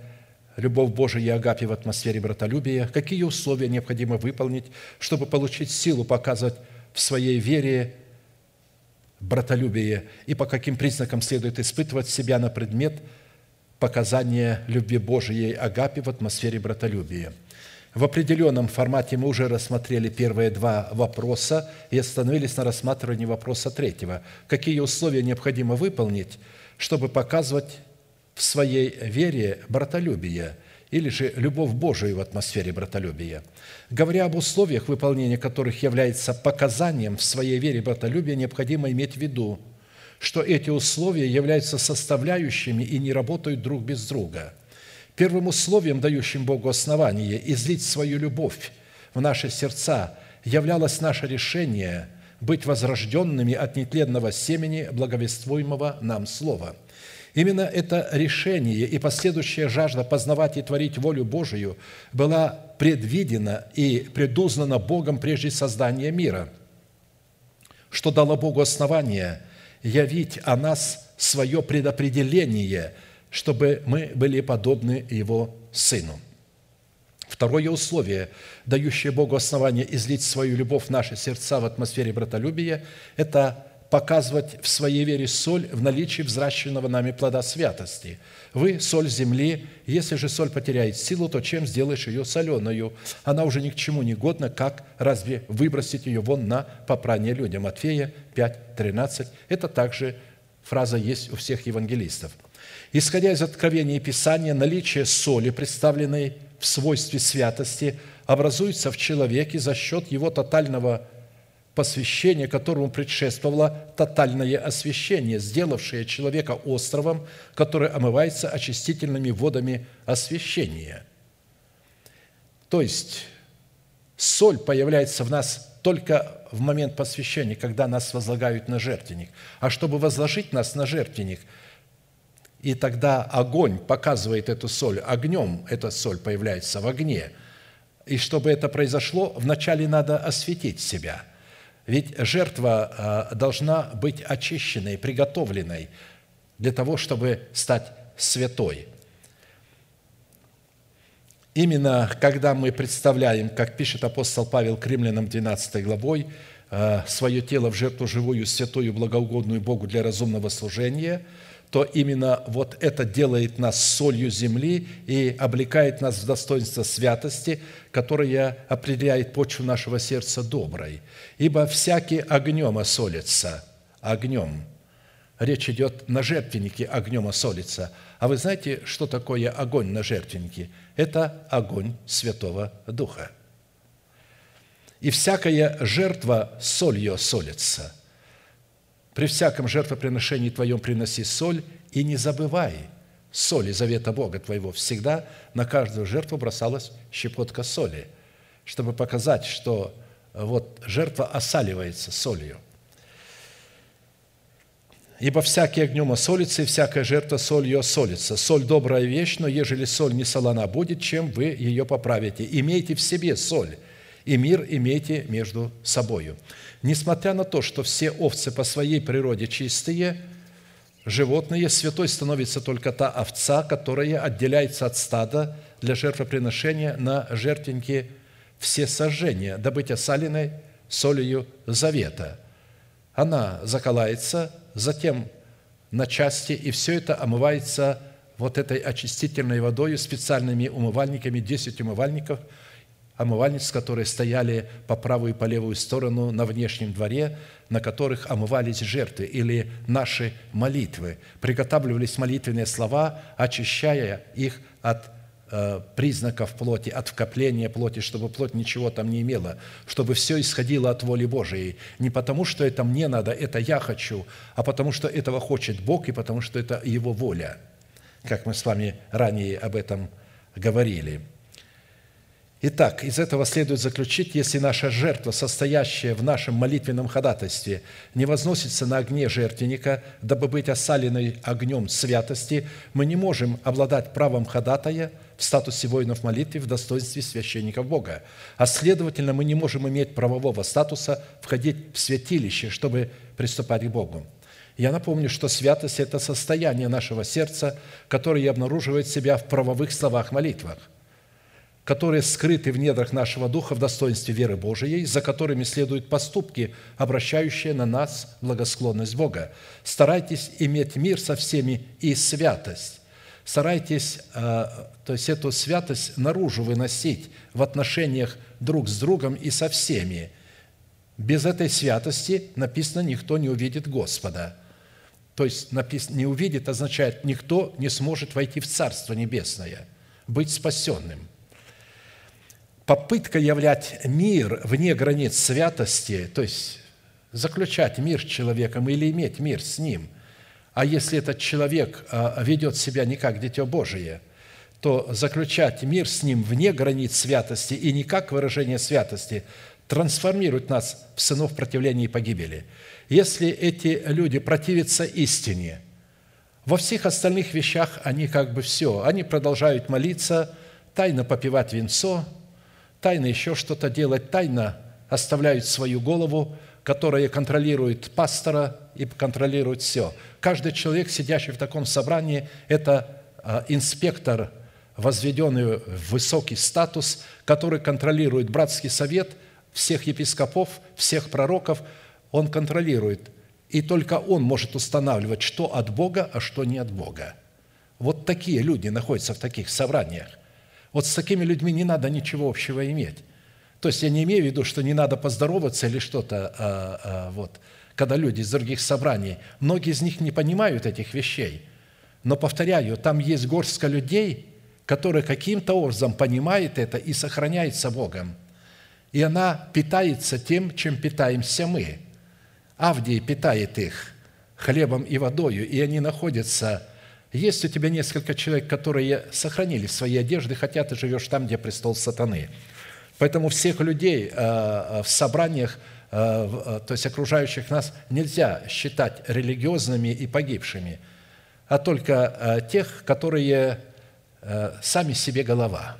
любовь Божия и Агапи в атмосфере братолюбия, какие условия необходимо выполнить, чтобы получить силу показывать в своей вере братолюбие, и по каким признакам следует испытывать себя на предмет показания любви Божией Агапи в атмосфере братолюбия. В определенном формате мы уже рассмотрели первые два вопроса и остановились на рассматривании вопроса третьего. Какие условия необходимо выполнить, чтобы показывать в своей вере братолюбие или же любовь Божию в атмосфере братолюбия. Говоря об условиях, выполнения которых является показанием в своей вере братолюбия, необходимо иметь в виду, что эти условия являются составляющими и не работают друг без друга. Первым условием, дающим Богу основание излить свою любовь в наши сердца, являлось наше решение быть возрожденными от нетленного семени благовествуемого нам Слова – Именно это решение и последующая жажда познавать и творить волю Божию была предвидена и предузнана Богом прежде создания мира, что дало Богу основание явить о нас свое предопределение, чтобы мы были подобны Его Сыну. Второе условие, дающее Богу основание излить свою любовь в наши сердца в атмосфере братолюбия, это показывать в своей вере соль в наличии взращенного нами плода святости. Вы – соль земли, если же соль потеряет силу, то чем сделаешь ее соленую? Она уже ни к чему не годна, как разве выбросить ее вон на попрание людям? Матфея 5, 13. Это также фраза есть у всех евангелистов. Исходя из откровения Писания, наличие соли, представленной в свойстве святости, образуется в человеке за счет его тотального посвящение, которому предшествовало тотальное освящение, сделавшее человека островом, который омывается очистительными водами освящения. То есть соль появляется в нас только в момент посвящения, когда нас возлагают на жертвенник. А чтобы возложить нас на жертвенник, и тогда огонь показывает эту соль, огнем эта соль появляется в огне. И чтобы это произошло, вначале надо осветить себя – ведь жертва а, должна быть очищенной, приготовленной для того, чтобы стать святой. Именно когда мы представляем, как пишет апостол Павел к римлянам 12 главой, а, свое тело в жертву живую, святую, благоугодную Богу для разумного служения – то именно вот это делает нас солью земли и облекает нас в достоинство святости, которое определяет почву нашего сердца доброй. Ибо всякий огнем осолится, огнем. Речь идет на жертвеннике огнем осолится. А вы знаете, что такое огонь на жертвеннике? Это огонь Святого Духа. И всякая жертва солью солится – при всяком жертвоприношении твоем приноси соль, и не забывай соли завета Бога твоего. Всегда на каждую жертву бросалась щепотка соли, чтобы показать, что вот жертва осаливается солью. Ибо всякий огнем осолится, и всякая жертва солью осолится. Соль – добрая вещь, но ежели соль не солона будет, чем вы ее поправите? Имейте в себе соль, и мир имейте между собою. Несмотря на то, что все овцы по своей природе чистые, животные, святой становится только та овца, которая отделяется от стада для жертвоприношения на жертвеннике все сожжения, да быть осаленной солью завета. Она закалается, затем на части, и все это омывается вот этой очистительной водой, специальными умывальниками, 10 умывальников – омывальниц, которые стояли по правую и по левую сторону на внешнем дворе, на которых омывались жертвы или наши молитвы. Приготавливались молитвенные слова, очищая их от э, признаков плоти, от вкопления плоти, чтобы плоть ничего там не имела, чтобы все исходило от воли Божией. Не потому, что это мне надо, это я хочу, а потому, что этого хочет Бог и потому, что это Его воля, как мы с вами ранее об этом говорили – Итак, из этого следует заключить, если наша жертва, состоящая в нашем молитвенном ходатайстве, не возносится на огне жертвенника, дабы быть осаленной огнем святости, мы не можем обладать правом ходатая в статусе воинов молитвы в достоинстве священников Бога. А следовательно, мы не можем иметь правового статуса входить в святилище, чтобы приступать к Богу. Я напомню, что святость – это состояние нашего сердца, которое обнаруживает себя в правовых словах молитвах которые скрыты в недрах нашего духа в достоинстве веры Божией, за которыми следуют поступки, обращающие на нас благосклонность Бога. Старайтесь иметь мир со всеми и святость. Старайтесь, э, то есть эту святость наружу выносить в отношениях друг с другом и со всеми. Без этой святости написано «никто не увидит Господа». То есть написано «не увидит» означает «никто не сможет войти в Царство Небесное, быть спасенным» попытка являть мир вне границ святости, то есть заключать мир с человеком или иметь мир с ним, а если этот человек а, ведет себя не как Дитё Божие, то заключать мир с ним вне границ святости и не как выражение святости трансформирует нас в сынов противления и погибели. Если эти люди противятся истине, во всех остальных вещах они как бы все, они продолжают молиться, тайно попивать венцо – тайно еще что-то делать, тайно оставляют свою голову, которая контролирует пастора и контролирует все. Каждый человек, сидящий в таком собрании, это а, инспектор, возведенный в высокий статус, который контролирует братский совет всех епископов, всех пророков, он контролирует. И только он может устанавливать, что от Бога, а что не от Бога. Вот такие люди находятся в таких собраниях. Вот с такими людьми не надо ничего общего иметь. То есть я не имею в виду, что не надо поздороваться или что-то, а, а, вот, когда люди из других собраний. Многие из них не понимают этих вещей. Но, повторяю, там есть горстка людей, которые каким-то образом понимают это и сохраняются Богом. И она питается тем, чем питаемся мы. Авдий питает их хлебом и водою, и они находятся есть у тебя несколько человек, которые сохранили свои одежды, хотя ты живешь там, где престол сатаны. Поэтому всех людей э, э, в собраниях, э, то есть окружающих нас, нельзя считать религиозными и погибшими, а только тех, которые сами себе голова,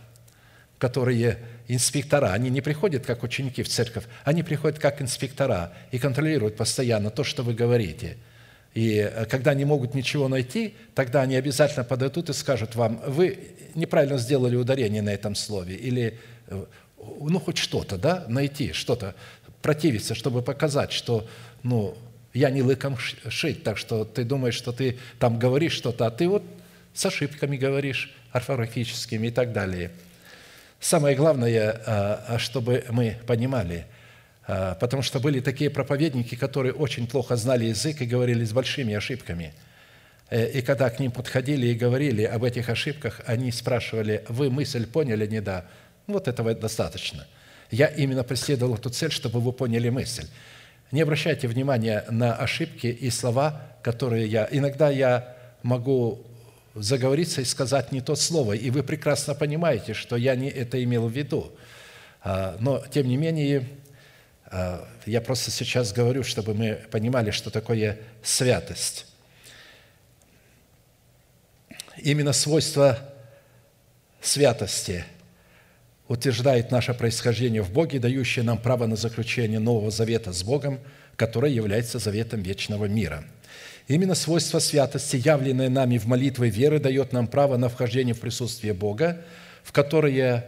которые инспектора. Они не приходят как ученики в церковь, они приходят как инспектора и контролируют постоянно то, что вы говорите – и э, когда не могут ничего найти, тогда они обязательно подойдут и скажут вам, вы неправильно сделали ударение на этом слове, или э, ну хоть что-то, да, найти, что-то, противиться, чтобы показать, что, ну, я не лыком шить, так что ты думаешь, что ты там говоришь что-то, а ты вот с ошибками говоришь, орфографическими и так далее. Самое главное, э, чтобы мы понимали – а, потому что были такие проповедники, которые очень плохо знали язык и говорили с большими ошибками. Э, и когда к ним подходили и говорили об этих ошибках, они спрашивали, вы мысль поняли? Не да. Вот этого достаточно. Я именно преследовал эту цель, чтобы вы поняли мысль. Не обращайте внимания на ошибки и слова, которые я... Иногда я могу заговориться и сказать не то слово, и вы прекрасно понимаете, что я не это имел в виду. А, но, тем не менее, я просто сейчас говорю, чтобы мы понимали, что такое святость. Именно свойство святости утверждает наше происхождение в Боге, дающее нам право на заключение нового завета с Богом, который является заветом вечного мира. Именно свойство святости, явленное нами в молитве веры, дает нам право на вхождение в присутствие Бога, в которое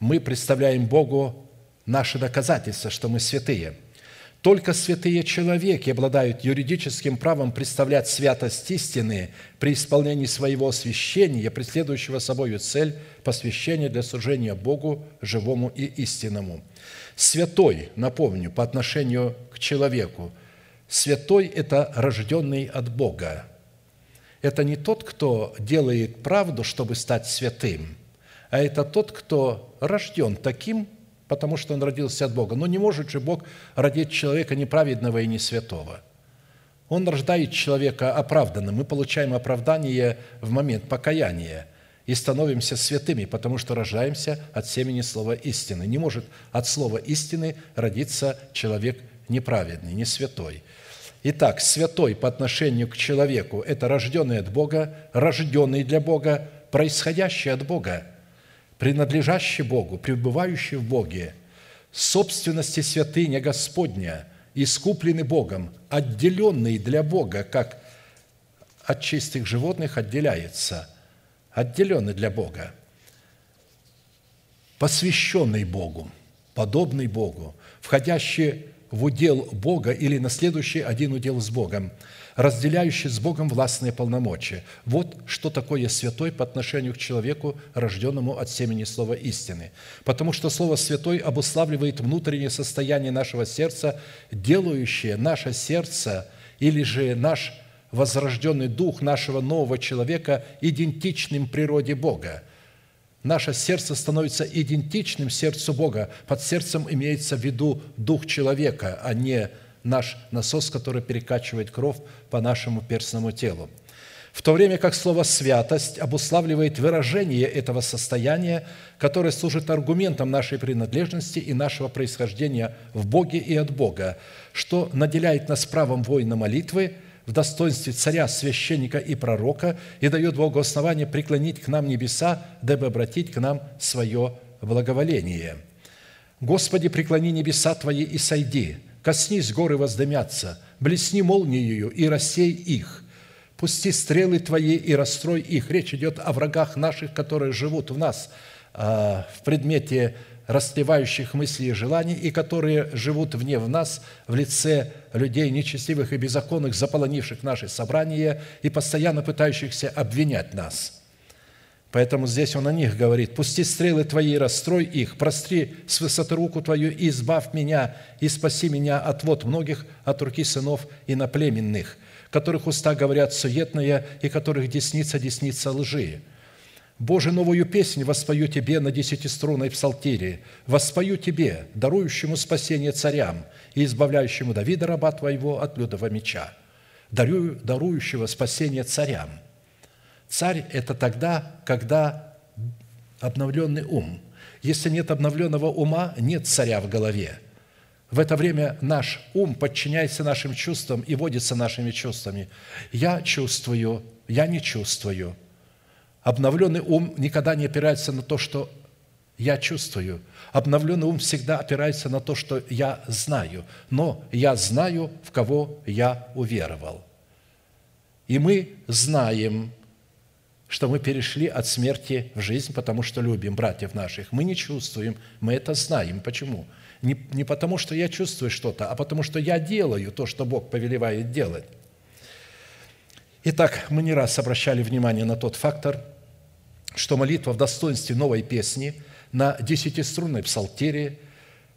мы представляем Богу наше доказательство, что мы святые. Только святые человеки обладают юридическим правом представлять святость истины при исполнении своего освящения, преследующего собою цель посвящения для служения Богу, живому и истинному. Святой, напомню, по отношению к человеку, святой – это рожденный от Бога. Это не тот, кто делает правду, чтобы стать святым, а это тот, кто рожден таким, потому что он родился от Бога. Но не может же Бог родить человека неправедного и не святого. Он рождает человека оправданным. Мы получаем оправдание в момент покаяния. и становимся святыми, потому что рождаемся от семени слова истины. Не может от слова истины родиться человек неправедный, не святой. Итак, святой по отношению к человеку – это рожденный от Бога, рожденный для Бога, происходящий от Бога, принадлежащий Богу, пребывающий в Боге, собственности святыня Господня, искупленный Богом, отделенный для Бога, как от чистых животных отделяется – отделенный для Бога, посвященный Богу, подобный Богу, входящий в удел Бога или наследующий один удел с Богом, разделяющий с Богом властные полномочия. Вот что такое святой по отношению к человеку, рожденному от семени слова истины. Потому что слово «святой» обуславливает внутреннее состояние нашего сердца, делающее наше сердце или же наш возрожденный дух нашего нового человека идентичным природе Бога. Наше сердце становится идентичным сердцу Бога. Под сердцем имеется в виду дух человека, а не наш насос, который перекачивает кровь по нашему перстному телу. В то время как слово «святость» обуславливает выражение этого состояния, которое служит аргументом нашей принадлежности и нашего происхождения в Боге и от Бога, что наделяет нас правом воина молитвы – в достоинстве царя, священника и пророка и дает Богу основание преклонить к нам небеса, дабы обратить к нам свое благоволение. Господи, преклони небеса Твои и сойди, коснись горы воздымятся, блесни молнией и рассей их, пусти стрелы Твои и расстрой их». Речь идет о врагах наших, которые живут в нас, а, в предмете растлевающих мыслей и желаний, и которые живут вне в нас в лице людей нечестивых и беззаконных, заполонивших наши собрания и постоянно пытающихся обвинять нас. Поэтому здесь он о них говорит, «Пусти стрелы твои и расстрой их, простри с высоты руку твою и избавь меня, и спаси меня от вод многих, от руки сынов иноплеменных, которых уста говорят суетное, и которых десница десница лжи» Боже, новую песнь воспою Тебе на десятиструнной псалтире, воспою Тебе, дарующему спасение царям и избавляющему Давида, раба Твоего, от лютого меча, дарую, дарующего спасение царям. Царь – это тогда, когда обновленный ум. Если нет обновленного ума, нет царя в голове. В это время наш ум подчиняется нашим чувствам и водится нашими чувствами. Я чувствую, я не чувствую – Обновленный ум никогда не опирается на то, что я чувствую. Обновленный ум всегда опирается на то, что я знаю. Но я знаю, в кого я уверовал. И мы знаем, что мы перешли от смерти в жизнь, потому что любим братьев наших. Мы не чувствуем, мы это знаем. Почему? Не, не потому, что я чувствую что-то, а потому, что я делаю то, что Бог повелевает делать. Итак, мы не раз обращали внимание на тот фактор – что молитва в достоинстве новой песни на десятиструнной псалтире,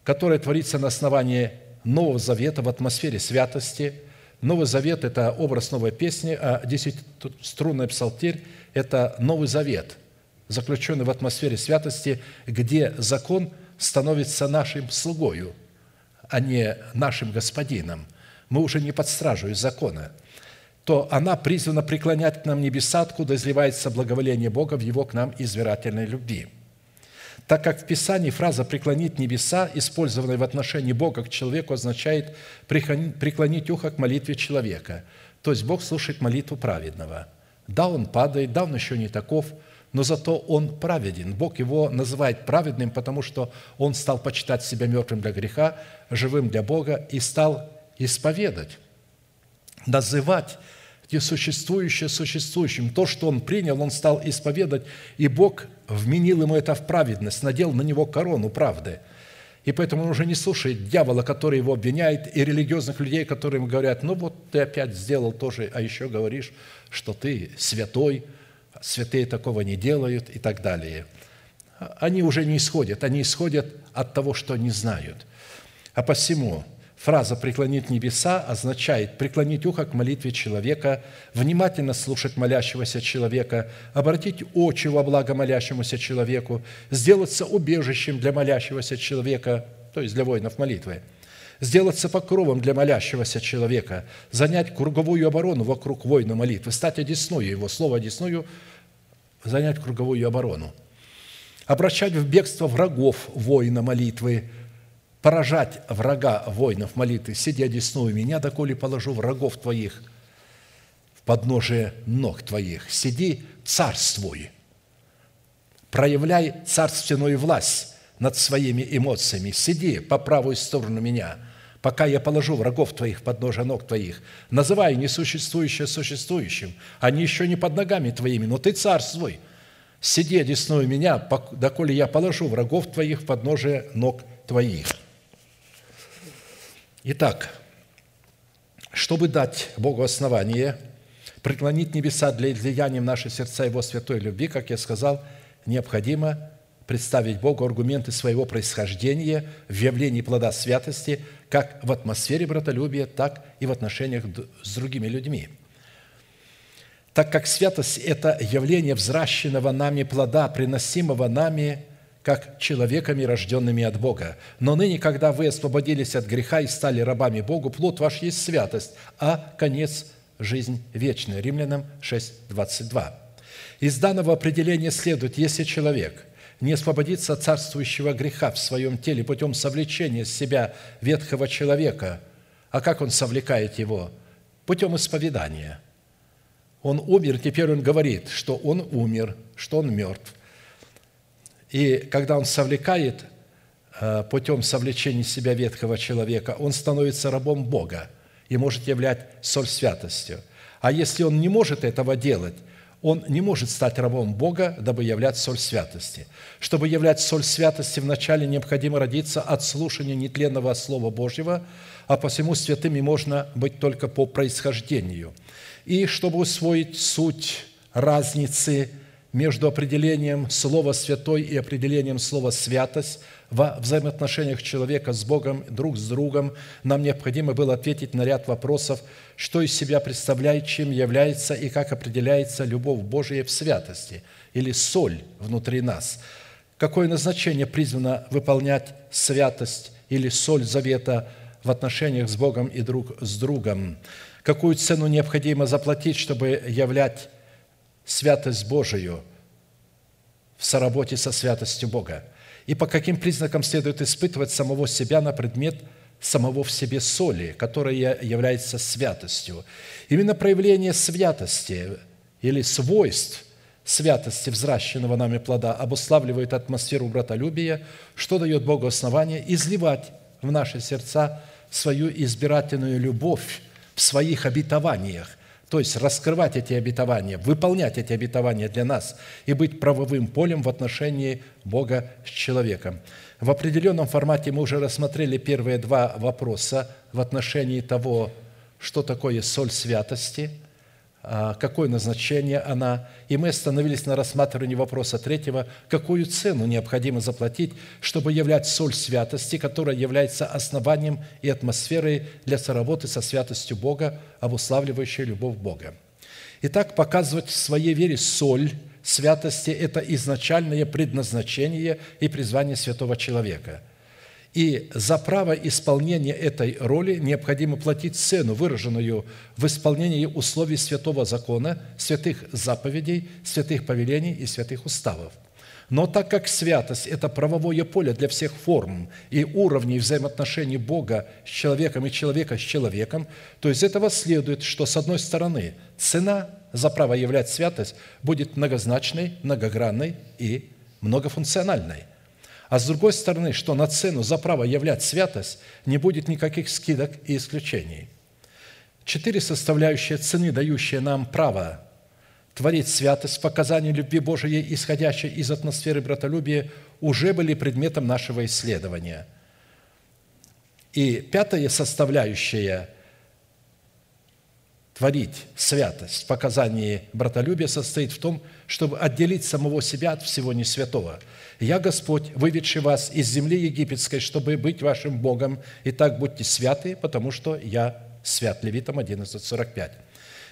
которая творится на основании Нового Завета в атмосфере святости. Новый Завет – это образ новой песни, а десятиструнная псалтирь – это Новый Завет, заключенный в атмосфере святости, где закон становится нашим слугою, а не нашим господином. Мы уже не под стражу закона – то она призвана преклонять к нам небеса, откуда изливается благоволение Бога в Его к нам избирательной любви. Так как в Писании фраза «преклонить небеса», использованная в отношении Бога к человеку, означает преклонить ухо к молитве человека. То есть Бог слушает молитву праведного. Да, он падает, да, он еще не таков, но зато он праведен. Бог его называет праведным, потому что он стал почитать себя мертвым для греха, живым для Бога и стал исповедать, называть существующее существующим. То, что он принял, он стал исповедать, и Бог вменил ему это в праведность, надел на него корону правды. И поэтому он уже не слушает дьявола, который его обвиняет, и религиозных людей, которые ему говорят, ну вот ты опять сделал тоже, а еще говоришь, что ты святой, святые такого не делают и так далее. Они уже не исходят, они исходят от того, что не знают. А посему Фраза «преклонить небеса» означает преклонить ухо к молитве человека, внимательно слушать молящегося человека, обратить очи во благо молящемуся человеку, сделаться убежищем для молящегося человека, то есть для воинов молитвы, сделаться покровом для молящегося человека, занять круговую оборону вокруг воина молитвы, стать одесную его. Слово «одесную» занять круговую оборону, обращать в бегство врагов воина молитвы, поражать врага воинов молитвы, сидя одесную меня, доколе положу врагов твоих в подножие ног твоих. Сиди, царствуй, проявляй царственную власть над своими эмоциями. Сиди по правую сторону меня, пока я положу врагов твоих под ножа ног твоих. Называй несуществующее существующим. Они еще не под ногами твоими, но ты царствуй. Сиди одесную меня, доколе я положу врагов твоих под ножи ног твоих. Итак, чтобы дать Богу основание, преклонить небеса для излияния в наши сердца Его святой любви, как я сказал, необходимо представить Богу аргументы своего происхождения в явлении плода святости как в атмосфере братолюбия, так и в отношениях с другими людьми. Так как святость – это явление взращенного нами плода, приносимого нами как человеками, рожденными от Бога. Но ныне, когда вы освободились от греха и стали рабами Богу, плод ваш есть святость, а конец – жизнь вечная. Римлянам 6, 22. Из данного определения следует, если человек не освободится от царствующего греха в своем теле путем совлечения с себя ветхого человека, а как он совлекает его? Путем исповедания. Он умер, теперь он говорит, что он умер, что он мертв – и когда он совлекает э, путем совлечения себя ветхого человека, он становится рабом Бога и может являть соль святостью. А если он не может этого делать, он не может стать рабом Бога, дабы являть соль святости. Чтобы являть соль святости, вначале необходимо родиться от слушания нетленного Слова Божьего, а посему святыми можно быть только по происхождению. И чтобы усвоить суть разницы между определением слова «святой» и определением слова «святость» во взаимоотношениях человека с Богом, друг с другом, нам необходимо было ответить на ряд вопросов, что из себя представляет, чем является и как определяется любовь Божия в святости или соль внутри нас. Какое назначение призвано выполнять святость или соль завета в отношениях с Богом и друг с другом? Какую цену необходимо заплатить, чтобы являть святость Божию в соработе со святостью Бога. И по каким признакам следует испытывать самого себя на предмет самого в себе соли, которая является святостью. Именно проявление святости или свойств святости взращенного нами плода обуславливает атмосферу братолюбия, что дает Богу основание изливать в наши сердца свою избирательную любовь в своих обетованиях, то есть раскрывать эти обетования, выполнять эти обетования для нас и быть правовым полем в отношении Бога с человеком. В определенном формате мы уже рассмотрели первые два вопроса в отношении того, что такое соль святости – какое назначение она, и мы остановились на рассматривании вопроса третьего, какую цену необходимо заплатить, чтобы являть соль святости, которая является основанием и атмосферой для соработы со святостью Бога, обуславливающей любовь Бога. Итак, показывать в своей вере соль святости – это изначальное предназначение и призвание святого человека – и за право исполнения этой роли необходимо платить цену, выраженную в исполнении условий святого закона, святых заповедей, святых повелений и святых уставов. Но так как святость – это правовое поле для всех форм и уровней взаимоотношений Бога с человеком и человека с человеком, то из этого следует, что, с одной стороны, цена за право являть святость будет многозначной, многогранной и многофункциональной. А с другой стороны, что на цену за право являть святость не будет никаких скидок и исключений. Четыре составляющие цены, дающие нам право творить святость в показании любви Божией, исходящей из атмосферы братолюбия, уже были предметом нашего исследования. И пятая составляющая творить святость в показании братолюбия состоит в том, чтобы отделить самого себя от всего несвятого – «Я Господь, выведший вас из земли египетской, чтобы быть вашим Богом, и так будьте святы, потому что я свят». Левитам 11:45.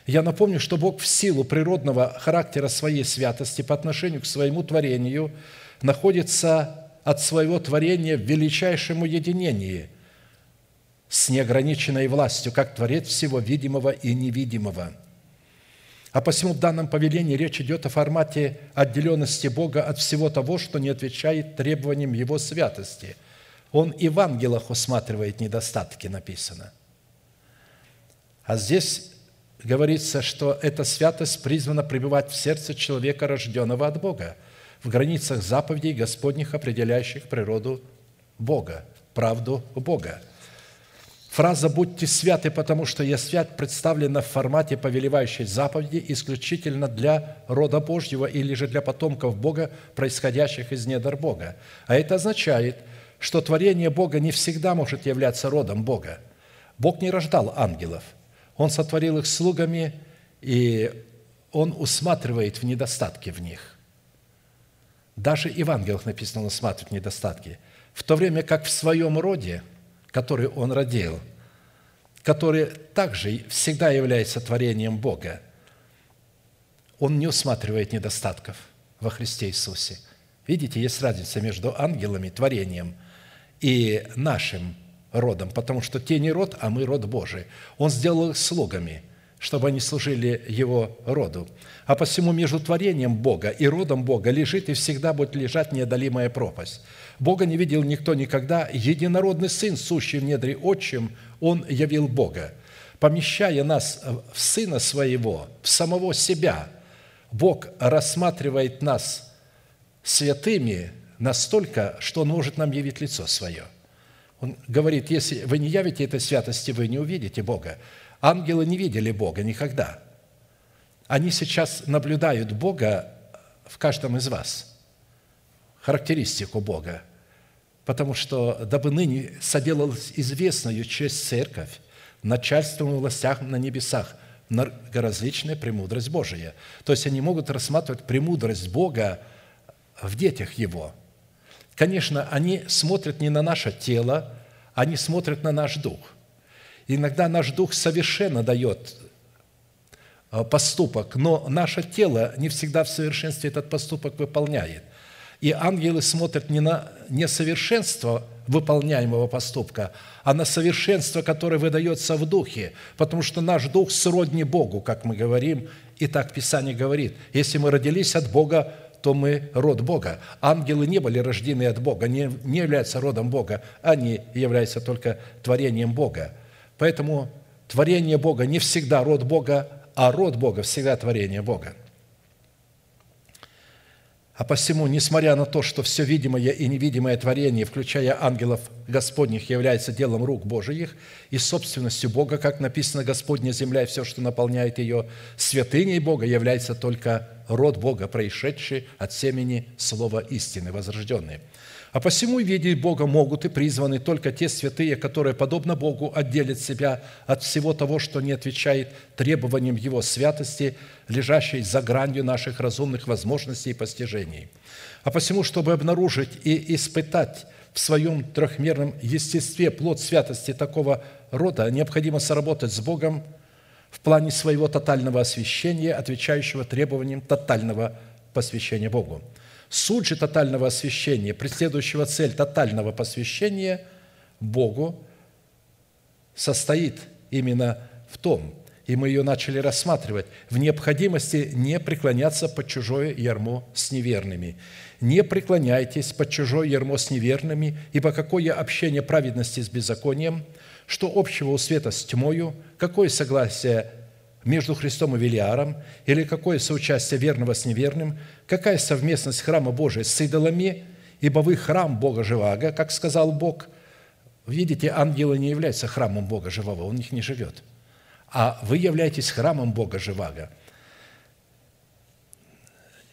Я напомню, что Бог в силу природного характера своей святости по отношению к своему творению находится от своего творения в величайшем уединении с неограниченной властью, как Творец всего видимого и невидимого. А посему в данном повелении речь идет о формате отделенности Бога от всего того, что не отвечает требованиям Его святости. Он и в ангелах усматривает недостатки, написано. А здесь говорится, что эта святость призвана пребывать в сердце человека, рожденного от Бога, в границах заповедей Господних, определяющих природу Бога, правду Бога. Фраза «будьте святы, потому что я свят» представлена в формате повелевающей заповеди исключительно для рода Божьего или же для потомков Бога, происходящих из недр Бога. А это означает, что творение Бога не всегда может являться родом Бога. Бог не рождал ангелов. Он сотворил их слугами, и Он усматривает в недостатки в них. Даже и в ангелах написано, Он усматривает недостатки. В то время как в своем роде – который Он родил, который также всегда является творением Бога, Он не усматривает недостатков во Христе Иисусе. Видите, есть разница между ангелами, творением, и нашим родом, потому что те не род, а мы род Божий. Он сделал их слугами, чтобы они служили Его роду. А посему между творением Бога и родом Бога лежит и всегда будет лежать неодолимая пропасть – Бога не видел никто никогда. Единородный Сын, сущий в недре отчим, Он явил Бога. Помещая нас в Сына Своего, в самого себя, Бог рассматривает нас святыми настолько, что Он может нам явить лицо Свое. Он говорит, если вы не явите этой святости, вы не увидите Бога. Ангелы не видели Бога никогда. Они сейчас наблюдают Бога в каждом из вас, характеристику Бога – потому что дабы ныне соделалась известною честь церковь, начальством и властях на небесах, многоразличная премудрость Божия. То есть они могут рассматривать премудрость Бога в детях Его. Конечно, они смотрят не на наше тело, они смотрят на наш дух. Иногда наш дух совершенно дает э, поступок, но наше тело не всегда в совершенстве этот поступок выполняет. И ангелы смотрят не на несовершенство выполняемого поступка, а на совершенство, которое выдается в духе, потому что наш дух сродни Богу, как мы говорим, и так Писание говорит. Если мы родились от Бога, то мы род Бога. Ангелы не были рождены от Бога, не, не являются родом Бога, они являются только творением Бога. Поэтому творение Бога не всегда род Бога, а род Бога всегда творение Бога. А посему, несмотря на то, что все видимое и невидимое творение, включая ангелов Господних, является делом рук Божиих и собственностью Бога, как написано, Господня земля и все, что наполняет ее, святыней Бога является только род Бога, происшедший от семени слова истины, возрожденный – а посему видеть Бога могут и призваны только те святые, которые, подобно Богу, отделят себя от всего того, что не отвечает требованиям Его святости, лежащей за гранью наших разумных возможностей и постижений. А посему, чтобы обнаружить и испытать в своем трехмерном естестве плод святости такого рода, необходимо соработать с Богом в плане своего тотального освящения, отвечающего требованиям тотального посвящения Богу – Суть же тотального освящения, преследующего цель тотального посвящения Богу, состоит именно в том, и мы ее начали рассматривать, в необходимости не преклоняться под чужое ярмо с неверными. Не преклоняйтесь под чужое ярмо с неверными, ибо какое общение праведности с беззаконием, что общего у света с тьмою, какое согласие между Христом и Велиаром, или какое соучастие верного с неверным, какая совместность храма Божия с идолами, ибо вы храм Бога Живаго, как сказал Бог. Видите, ангелы не являются храмом Бога Живого, он в них не живет. А вы являетесь храмом Бога Живаго.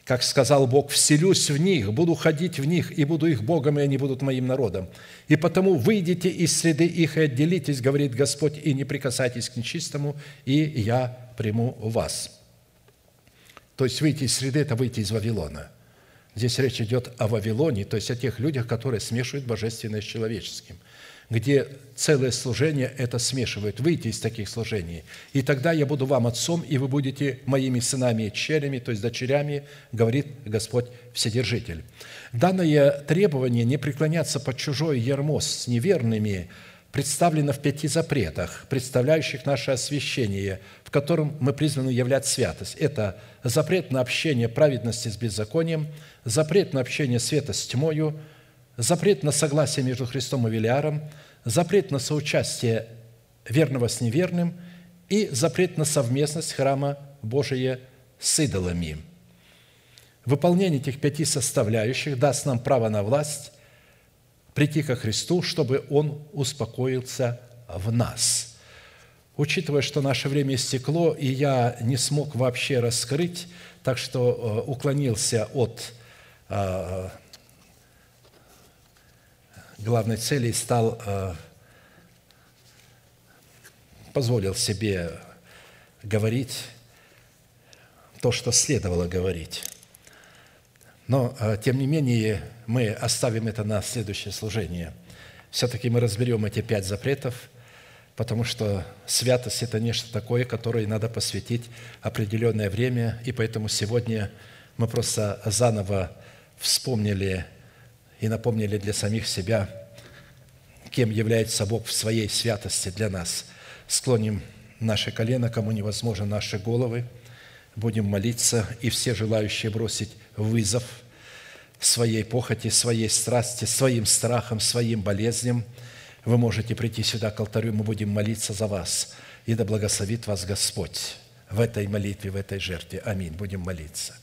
Как сказал Бог, «Вселюсь в них, буду ходить в них, и буду их Богом, и они будут моим народом. И потому выйдите из среды их и отделитесь, говорит Господь, и не прикасайтесь к нечистому, и я приму вас». То есть выйти из среды – это выйти из Вавилона. Здесь речь идет о Вавилоне, то есть о тех людях, которые смешивают божественное с человеческим – где целое служение это смешивает. Выйти из таких служений. И тогда я буду вам отцом, и вы будете моими сынами и черями, то есть дочерями, говорит Господь Вседержитель. Данное требование не преклоняться под чужой ярмо с неверными представлена в пяти запретах, представляющих наше освящение, в котором мы призваны являть святость. Это запрет на общение праведности с беззаконием, запрет на общение света с тьмою, запрет на согласие между Христом и Велиаром, запрет на соучастие верного с неверным и запрет на совместность храма Божия с идолами. Выполнение этих пяти составляющих даст нам право на власть прийти ко Христу, чтобы Он успокоился в нас. Учитывая, что наше время истекло, и я не смог вообще раскрыть, так что э, уклонился от э, главной цели и стал, э, позволил себе говорить то, что следовало говорить. Но, тем не менее, мы оставим это на следующее служение. Все-таки мы разберем эти пять запретов, потому что святость – это нечто такое, которое надо посвятить определенное время, и поэтому сегодня мы просто заново вспомнили и напомнили для самих себя, кем является Бог в своей святости для нас. Склоним наши колено, кому невозможно, наши головы, будем молиться, и все желающие бросить вызов – своей похоти, своей страсти, своим страхом, своим болезням, вы можете прийти сюда к алтарю, мы будем молиться за вас. И да благословит вас Господь в этой молитве, в этой жертве. Аминь. Будем молиться.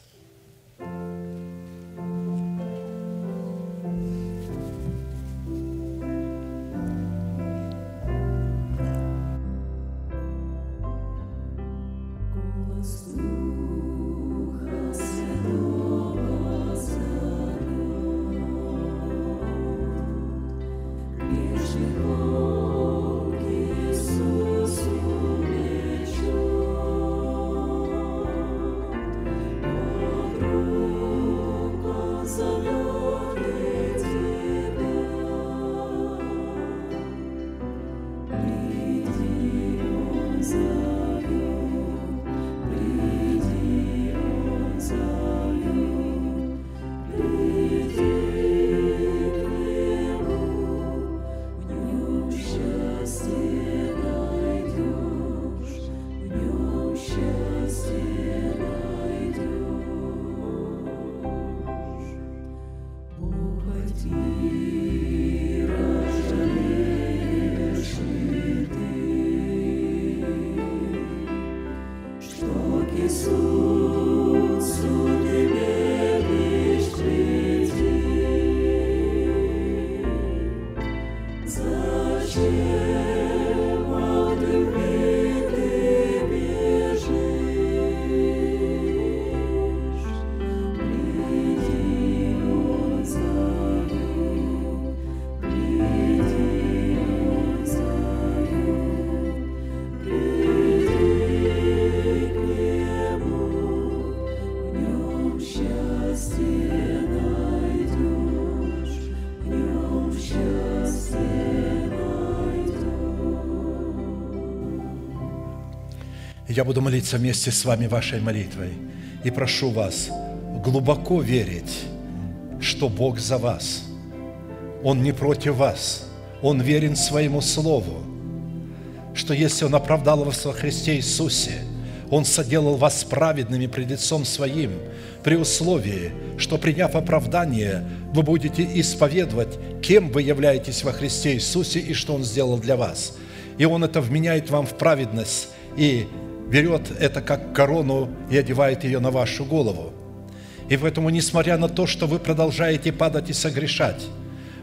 Я буду молиться вместе с вами вашей молитвой. И прошу вас глубоко верить, что Бог за вас. Он не против вас. Он верен своему Слову. Что если Он оправдал вас во Христе Иисусе, Он соделал вас праведными пред лицом Своим, при условии, что, приняв оправдание, вы будете исповедовать, кем вы являетесь во Христе Иисусе и что Он сделал для вас. И Он это вменяет вам в праведность и берет это как корону и одевает ее на вашу голову. И поэтому, несмотря на то, что вы продолжаете падать и согрешать,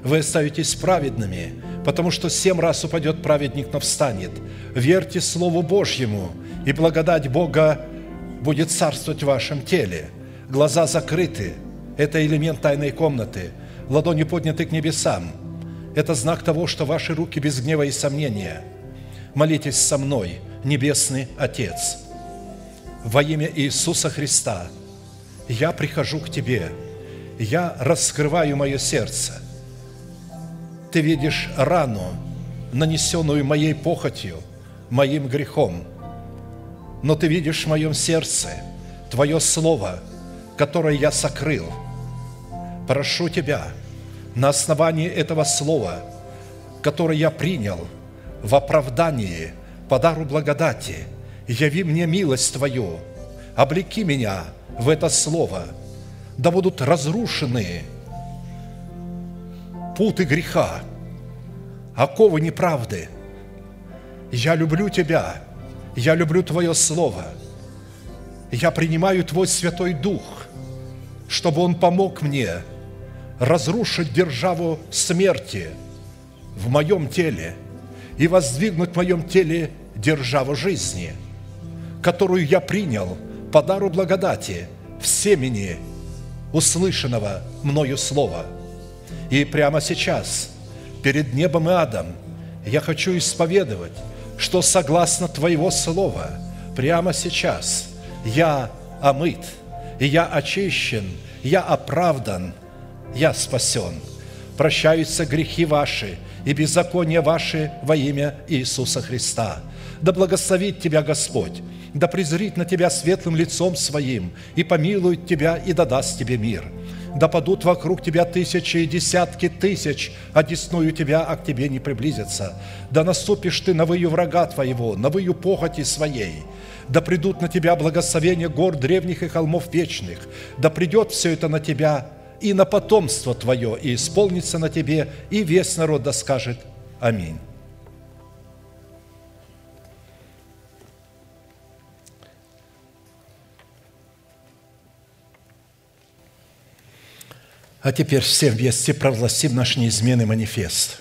вы остаетесь праведными, потому что семь раз упадет праведник, но встанет. Верьте Слову Божьему, и благодать Бога будет царствовать в вашем теле. Глаза закрыты – это элемент тайной комнаты. Ладони подняты к небесам – это знак того, что ваши руки без гнева и сомнения. Молитесь со мной – Небесный Отец, во имя Иисуса Христа я прихожу к Тебе, я раскрываю мое сердце. Ты видишь рану, нанесенную моей похотью, моим грехом, но Ты видишь в моем сердце Твое Слово, которое я сокрыл. Прошу Тебя на основании этого Слова, которое я принял – в оправдании, по дару благодати, яви мне милость Твою, облеки меня в это слово, да будут разрушены путы греха, оковы неправды. Я люблю Тебя, я люблю Твое Слово, я принимаю Твой Святой Дух, чтобы Он помог мне разрушить державу смерти в моем теле и воздвигнуть в моем теле державу жизни, которую я принял по дару благодати в семени услышанного мною слова. И прямо сейчас, перед небом и адом, я хочу исповедовать, что согласно Твоего Слова, прямо сейчас я омыт, и я очищен, я оправдан, я спасен. Прощаются грехи ваши и беззакония ваши во имя Иисуса Христа. Да благословит тебя Господь, да презрит на тебя светлым лицом своим, и помилует тебя, и дадаст тебе мир. Да падут вокруг тебя тысячи и десятки тысяч, а десную тебя, а к тебе не приблизятся. Да наступишь ты на выю врага твоего, на выю похоти своей. Да придут на тебя благословения гор древних и холмов вечных. Да придет все это на тебя и на потомство твое, и исполнится на тебе, и весь народ да скажет Аминь. А теперь все вместе прогласим наш неизменный манифест.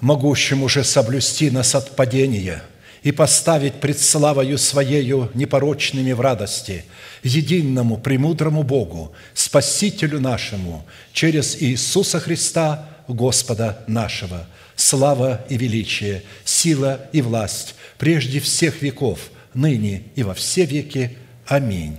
Могущим уже соблюсти нас от падения и поставить пред славою Своею непорочными в радости, единому, премудрому Богу, Спасителю нашему, через Иисуса Христа, Господа нашего, слава и величие, сила и власть прежде всех веков, ныне и во все веки. Аминь.